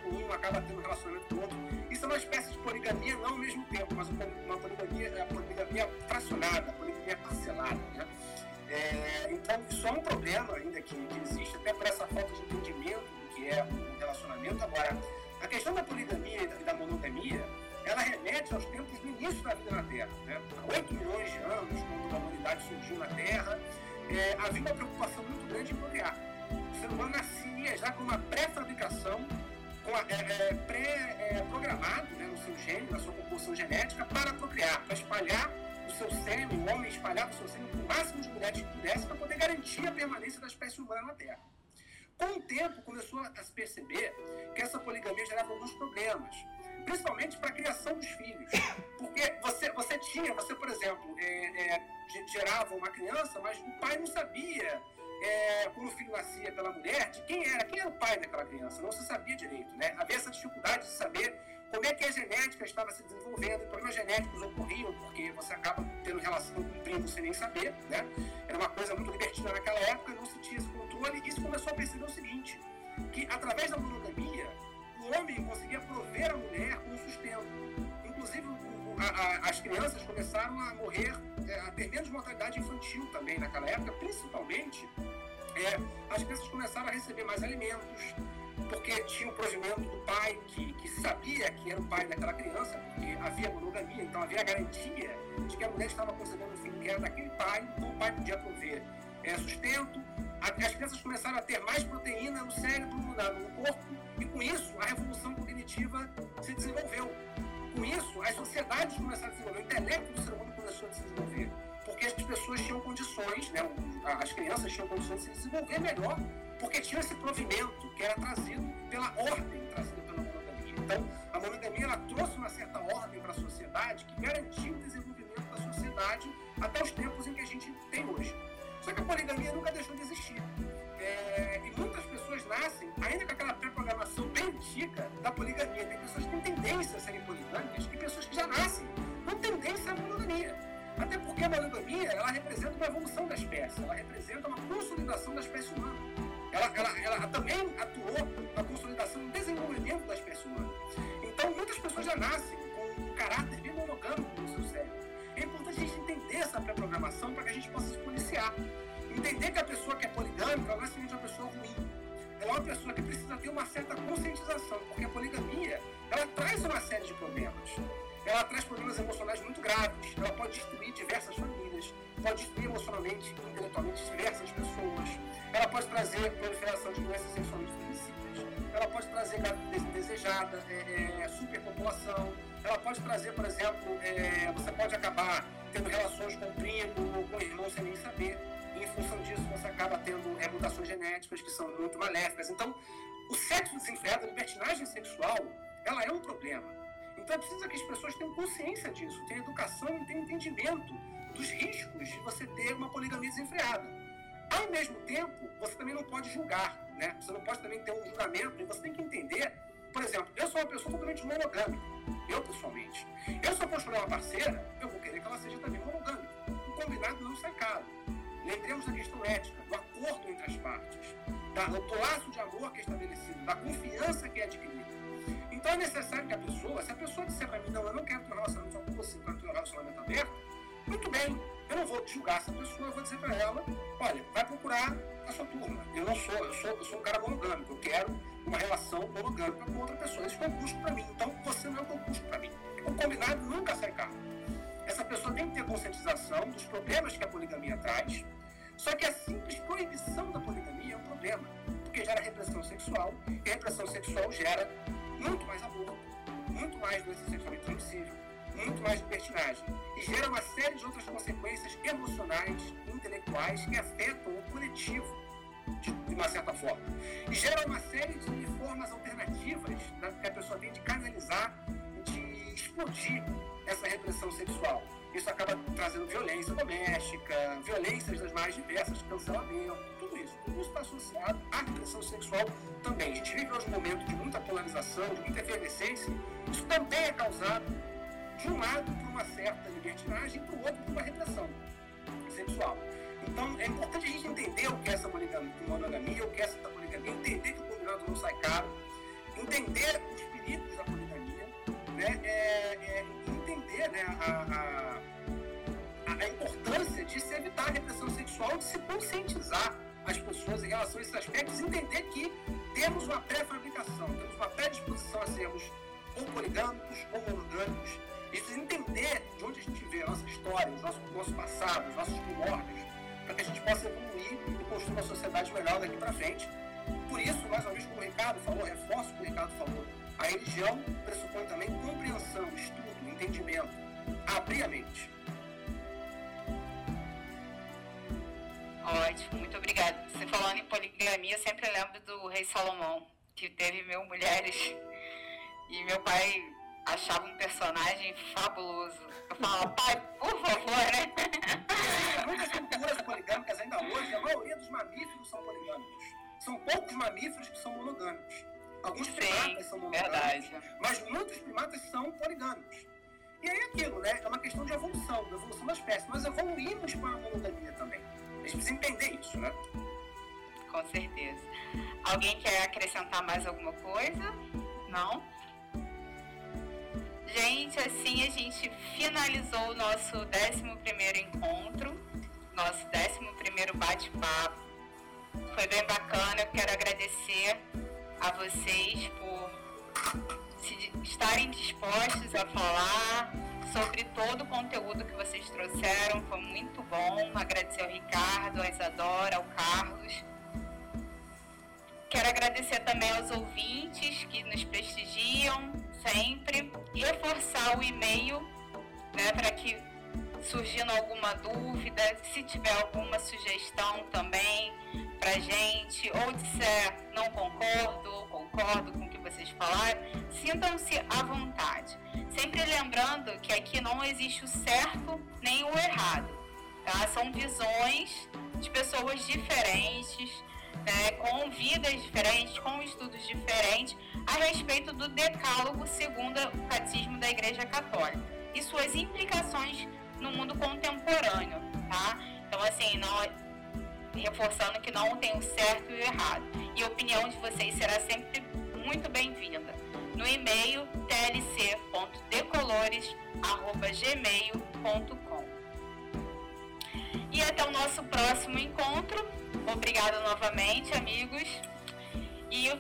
com um, acaba tendo um relacionamento com o outro. Isso é uma espécie de poligamia, não ao mesmo tempo, mas uma poligamia, a poligamia fracionada, a poligamia parcelada. Né? É, então, isso é um problema ainda que, que existe, até por essa falta de entendimento do que é um relacionamento. Agora, a questão da poligamia e da, da monogamia, ela remete aos tempos do início da vida na Terra. Né? Há 8 milhões de anos, quando a humanidade surgiu na Terra, é, havia uma preocupação muito grande em procriar. O ser humano nascia já com uma pré-fabricação, é, é, pré-programado né, no seu gênio, na sua composição genética, para procriar, para espalhar o seu sêmen, o homem espalhar o seu sêmen com o máximo de mulheres que pudesse, para poder garantir a permanência da espécie humana na Terra. Com o tempo, começou a se perceber que essa poligamia gerava alguns problemas, principalmente para a criação dos filhos. Porque você, você tinha, você, por exemplo, é, é, gerava uma criança, mas o pai não sabia é, quando o filho nascia pela mulher, de quem era, quem era o pai daquela criança, não se sabia direito, né? Havia essa dificuldade de saber como é que a genética estava se desenvolvendo, problemas genéticos ocorriam, porque você acaba tendo relação com o primo sem nem saber, né? Era uma coisa muito libertina naquela época, não se tinha esse controle, e isso começou a perceber o seguinte, que através da monogamia, o homem conseguia prover a mulher com sustento. Inclusive, a, a, as crianças começaram a morrer, é, a ter menos mortalidade infantil também naquela época, principalmente é, as crianças começaram a receber mais alimentos, porque tinha o provimento do pai que, que sabia que era o pai daquela criança, porque havia monogamia, então havia a garantia de que a mulher estava concebendo um filho que era daquele pai, então o pai podia prover é, sustento. As crianças começaram a ter mais proteína no cérebro, no corpo, e com isso a revolução cognitiva se desenvolveu. Com isso, as sociedades começaram a desenvolver, o intelecto do ser humano começou a se desenvolver, porque as pessoas tinham condições, né, as crianças tinham condições de se desenvolver melhor porque tinha esse provimento que era trazido pela ordem trazida pela monogamia. Então, a monogamia ela trouxe uma certa ordem para a sociedade que garantiu o desenvolvimento da sociedade até os tempos em que a gente tem hoje. Só que a poligamia nunca deixou de existir. É, e muitas pessoas nascem ainda com aquela pré-programação bem antiga da poligamia. Tem pessoas que têm tendência a serem poligâmicas e pessoas que já nascem com tendência à monogamia. Até porque a monogamia ela representa uma evolução da espécie, ela representa uma consolidação da espécie humana ela, ela, ela também atuou na consolidação e desenvolvimento da espécie humana. Então, muitas pessoas já nascem com um caráter bem monogâmico no seu cérebro. É importante a gente entender essa pré-programação para que a gente possa se policiar. Entender que a pessoa que é poligâmica não é simplesmente uma pessoa ruim. É uma pessoa que precisa ter uma certa conscientização, porque a poligamia ela traz uma série de problemas. Ela traz problemas emocionais muito graves. Ela pode destruir diversas famílias, pode destruir emocionalmente, intelectualmente diversas pessoas ela pode trazer proliferação de doenças sexualmente transmissíveis, ela pode trazer gravidez é, é, superpopulação, ela pode trazer, por exemplo, é, você pode acabar tendo relações com o primo ou com o irmão sem nem saber, e em função disso você acaba tendo é, mutações genéticas que são muito maléficas. Então, o sexo desenfreado, a libertinagem sexual, ela é um problema. Então, precisa que as pessoas tenham consciência disso, tenham educação e tenham entendimento dos riscos de você ter uma poligamia desenfreada. Ao mesmo tempo, você também não pode julgar, né? Você não pode também ter um julgamento e você tem que entender. Por exemplo, eu sou uma pessoa totalmente monogâmica, eu pessoalmente. Eu, se eu for escolher uma parceira, eu vou querer que ela seja também monogâmica. O combinado não sai caro. Lembremos da questão ética, do acordo entre as partes, do laço de amor que é estabelecido, da confiança que é adquirida. Então é necessário que a pessoa, se a pessoa disser para mim, não, eu não quero ter um relacionamento só com você, quero ter um relacionamento aberto, muito bem, eu não vou julgar essa pessoa, eu vou dizer para ela, olha, vai procurar a sua turma. Eu não sou, eu sou, eu sou um cara monogâmico, eu quero uma relação monogâmica com outra pessoa. Isso é um custo para mim, então você não é um custo para mim. O combinado nunca sai caro. Essa pessoa tem que ter conscientização dos problemas que a poligamia traz. Só que a simples proibição da poligamia é um problema, porque gera repressão sexual, e repressão sexual gera muito mais aborto, muito mais doença sexualmente transmissível, muito mais libertinagem, e gera uma série de outras consequências emocionais, intelectuais, que afetam o coletivo de uma certa forma. E gera uma série de formas alternativas né, que a pessoa tem de canalizar, de explodir essa repressão sexual. Isso acaba trazendo violência doméstica, violências das mais diversas, cancelamento, tudo isso. Tudo isso está associado à repressão sexual também. A gente vive hoje um momento de muita polarização, de muita efervescência. Isso também é causado, de um lado, por uma certa libertinagem, e do outro, por uma repressão sexual. Então, é importante a gente entender o que é essa monogamia, o que é essa poligamia, entender que o combinado não sai caro, entender os perigos da poligamia, né? É, é, entender né, a, a, a, importância de se evitar a repressão sexual, de se conscientizar as pessoas em relação a esses aspectos, entender que temos uma pré-fabricação, temos uma predisposição a sermos ou poligâmicos ou monogâmicos, e entender de onde a gente vê a nossa história, o nosso, nosso passado, os nossos primórdios, para que a gente possa evoluir e construir uma sociedade melhor daqui para frente. Por isso, mais uma vez, como o Ricardo falou, reforço o que o Ricardo falou, a religião pressupõe também compreensão, estudo, entendimento, abrir a mente. Ótimo, muito obrigada. Você falando em poligamia, eu sempre lembro do rei Salomão, que teve mil mulheres. E meu pai achava um personagem fabuloso. Eu falava, pai, por favor, né? Muitas culturas poligâmicas ainda hoje, a maioria dos mamíferos são poligâmicos. São poucos mamíferos que são monogâmicos. Alguns Sim, primatas são monogâmicos, verdade. mas muitos primatas são poligâmicos. E aí é aquilo, né? É uma questão de evolução, de evolução da espécie. Nós evoluímos para a monogamia também. A gente precisa entender isso, né? Com certeza. Alguém quer acrescentar mais alguma coisa? Não? Gente, assim a gente finalizou o nosso 11 encontro, nosso 11 bate-papo. Foi bem bacana, eu quero agradecer a vocês por se, estarem dispostos a falar sobre todo o conteúdo que vocês trouxeram. Foi muito bom. Agradecer ao Ricardo, à Isadora, ao Carlos. Quero agradecer também aos ouvintes que nos prestigiam, sempre reforçar o e-mail, né, para que surgindo alguma dúvida, se tiver alguma sugestão também para gente, ou disser não concordo ou concordo com o que vocês falaram, sintam-se à vontade. Sempre lembrando que aqui não existe o certo nem o errado, tá? São visões de pessoas diferentes, né, com vidas diferentes, com estudos diferentes, a respeito do decálogo segundo o catecismo da Igreja Católica e suas implicações no mundo contemporâneo, tá? Então, assim, não, reforçando que não tem o certo e o errado. E a opinião de vocês será sempre muito bem-vinda. No e-mail tlc.decolores.gmail.com E até o nosso próximo encontro. Obrigada novamente, amigos. E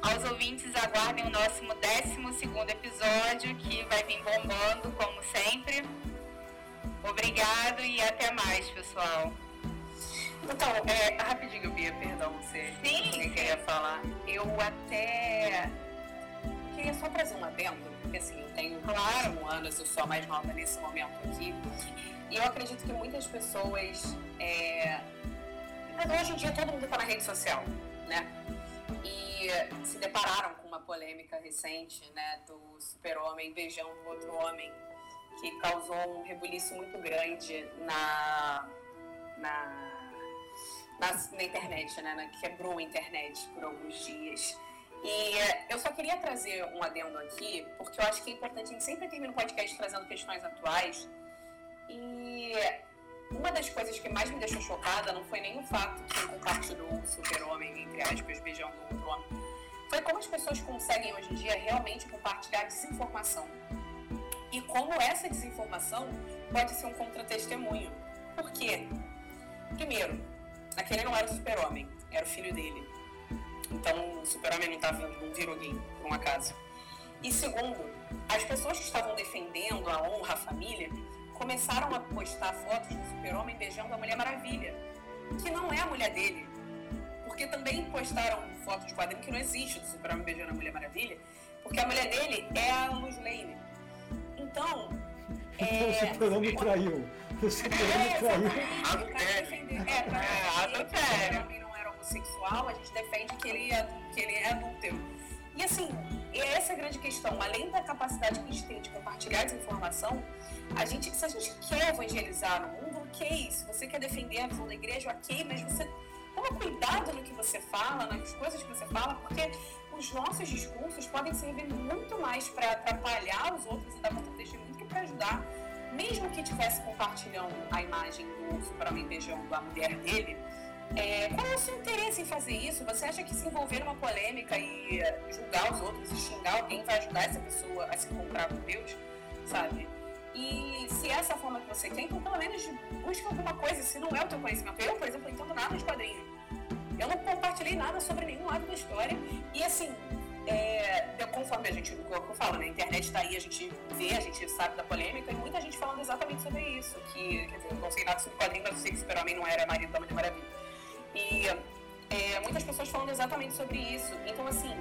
aos ouvintes, aguardem o nosso 12 episódio, que vai vir bombando, como sempre. Obrigado e até mais, pessoal. Então, é, rapidinho, Bia, perdão, você sim, queria falar. Eu até queria só trazer um adendo, porque assim, eu tenho claro. um anos, eu sou a mais nova nesse momento aqui. E eu acredito que muitas pessoas é, mas hoje em dia todo mundo está na rede social, né? E se depararam com uma polêmica recente, né, do super-homem beijando outro homem, que causou um rebuliço muito grande na, na, na, na internet, né, na, quebrou a internet por alguns dias. E eu só queria trazer um adendo aqui, porque eu acho que é importante, a gente sempre termina o podcast trazendo questões atuais. E uma das coisas que mais me deixou chocada não foi nem o fato que compartilhou o super-homem, entre aspas, beijando outro homem. Foi como as pessoas conseguem hoje em dia realmente compartilhar desinformação. E como essa desinformação pode ser um contra-testemunho. Por quê? Primeiro, aquele não era o super-homem, era o filho dele. Então o super-homem não, tava, não virou gay, por um acaso. E segundo, as pessoas que estavam defendendo a honra, a família, começaram a postar fotos do super-homem beijando a Mulher Maravilha, que não é a mulher dele. Porque também postaram fotos de quadrinho que não existe do super-homem beijando a Mulher Maravilha, porque a mulher dele é a Luz Lane. Então, é, o super-homem traiu. O super-homem é, traiu. Adultério. É, pra é, defender que o super-homem não era homossexual, a gente defende que ele, é, que ele é adúltero. E assim, essa é a grande questão. Além da capacidade que a gente tem de compartilhar essa informação, a gente, se a gente quer evangelizar no mundo, ok. Se você quer defender a visão da igreja, ok, mas você toma cuidado no que você fala, nas coisas que você fala, porque os nossos discursos podem servir muito mais para atrapalhar os outros e dar conta testemunho do que para ajudar. Mesmo que estivesse compartilhando a imagem do super-homem beijando a mulher dele, é, qual é o seu interesse em fazer isso? Você acha que se envolver numa polêmica e julgar os outros e xingar alguém vai ajudar essa pessoa a se encontrar com Deus? Sabe? E se essa é a forma que você quer, então pelo menos busque alguma coisa, se não é o teu conhecimento. Eu, por exemplo, não entendo nada de quadrinho. Eu não compartilhei nada sobre nenhum lado da história. E assim, é, conforme a gente, que eu falo, né? A internet está aí, a gente vê, a gente sabe da polêmica, e muita gente falando exatamente sobre isso. Que, quer dizer, eu não sei nada sobre quadrinho, mas eu sei que Super-Homem não era marido da Mulher Maravilha. E é, muitas pessoas falando exatamente sobre isso. Então, assim,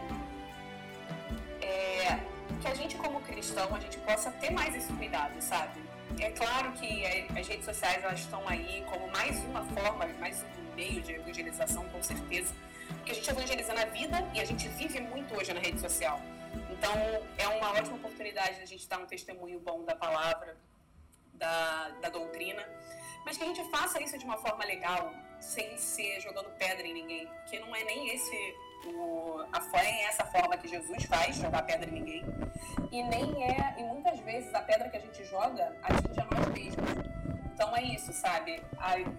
é, que a gente como cristão, a gente possa ter mais esse cuidado, sabe? É claro que é, as redes sociais elas estão aí como mais uma forma, mais um meio de evangelização, com certeza. Porque a gente evangeliza na vida e a gente vive muito hoje na rede social. Então, é uma ótima oportunidade a gente dar um testemunho bom da palavra, da, da doutrina, mas que a gente faça isso de uma forma legal, sem ser jogando pedra em ninguém, porque não é nem esse o, a é essa forma que Jesus faz, jogar pedra em ninguém, e nem é, e muitas vezes a pedra que a gente joga atinge a nós mesmos. Então é isso, sabe?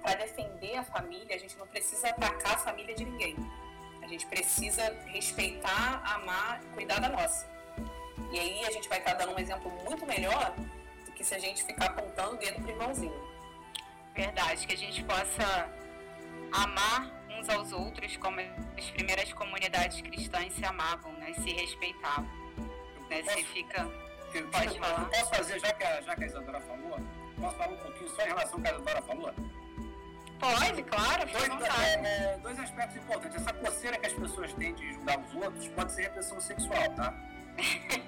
Para defender a família, a gente não precisa atacar a família de ninguém. A gente precisa respeitar, amar, cuidar da nossa. E aí a gente vai estar dando um exemplo muito melhor do que se a gente ficar apontando o dedo pro irmãozinho. Verdade, que a gente possa amar uns aos outros como as primeiras comunidades cristãs se amavam, né? Se respeitavam. Né? Posso, Você fica. Eu, Pode falar. Posso fazer, já que, a, já que a Isadora falou, posso falar um pouquinho só em relação ao que a Isadora falou? Pode, claro, dois, é, dois aspectos importantes. Essa coceira que as pessoas têm de julgar os outros pode ser repressão sexual, tá?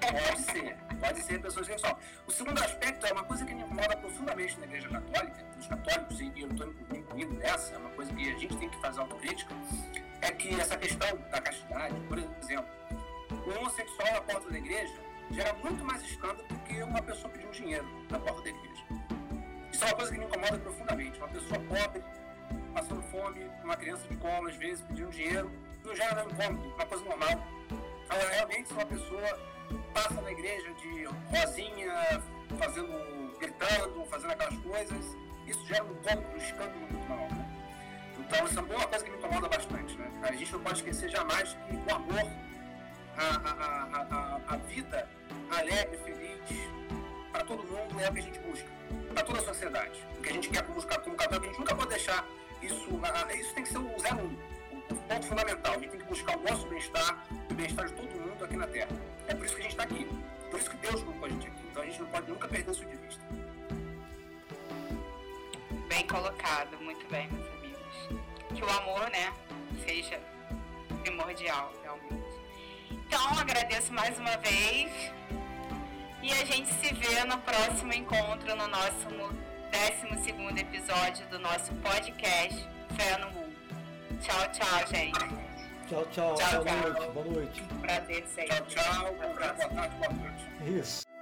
Pode ser, pode ser repressão sexual. O segundo aspecto é uma coisa que me incomoda profundamente na Igreja Católica, os católicos, e eu estou incluindo nessa, é uma coisa que a gente tem que fazer autocrítica, é que essa questão da castidade, por exemplo, um homossexual na porta da igreja gera muito mais escândalo do que uma pessoa pedindo dinheiro na porta da igreja. Isso é uma coisa que me incomoda profundamente. Uma pessoa pobre, passando fome, uma criança de colo, às vezes, pedindo dinheiro, não gera um incômodo, uma coisa normal. Ela realmente, se uma pessoa passa na igreja de rosinha, fazendo, gritando, fazendo aquelas coisas, isso gera um incômodo, um escândalo muito maior. Né? Então, isso é uma coisa que me incomoda bastante. Né? A gente não pode esquecer jamais que o amor, a, a, a, a vida alegre, feliz, para todo mundo é o que a gente busca, para toda a sociedade. O que a gente quer buscar como católico, a gente nunca pode deixar isso, isso tem que ser o zero um, o ponto fundamental. A gente tem que buscar o nosso bem-estar, o bem-estar de todo mundo aqui na Terra. É por isso que a gente está aqui. Por isso que Deus colocou a gente aqui. Então a gente não pode nunca perder isso de vista. Bem colocado, muito bem, meus amigos. Que o amor, né, seja primordial, realmente. Então, agradeço mais uma vez e a gente se vê no próximo encontro, no nosso 12 episódio do nosso podcast Fé no Mundo. Tchau, tchau, gente. Tchau, tchau. tchau boa tchau. noite. Boa noite. Prazer sempre. Tchau, tchau. Boa tarde, boa noite. Isso.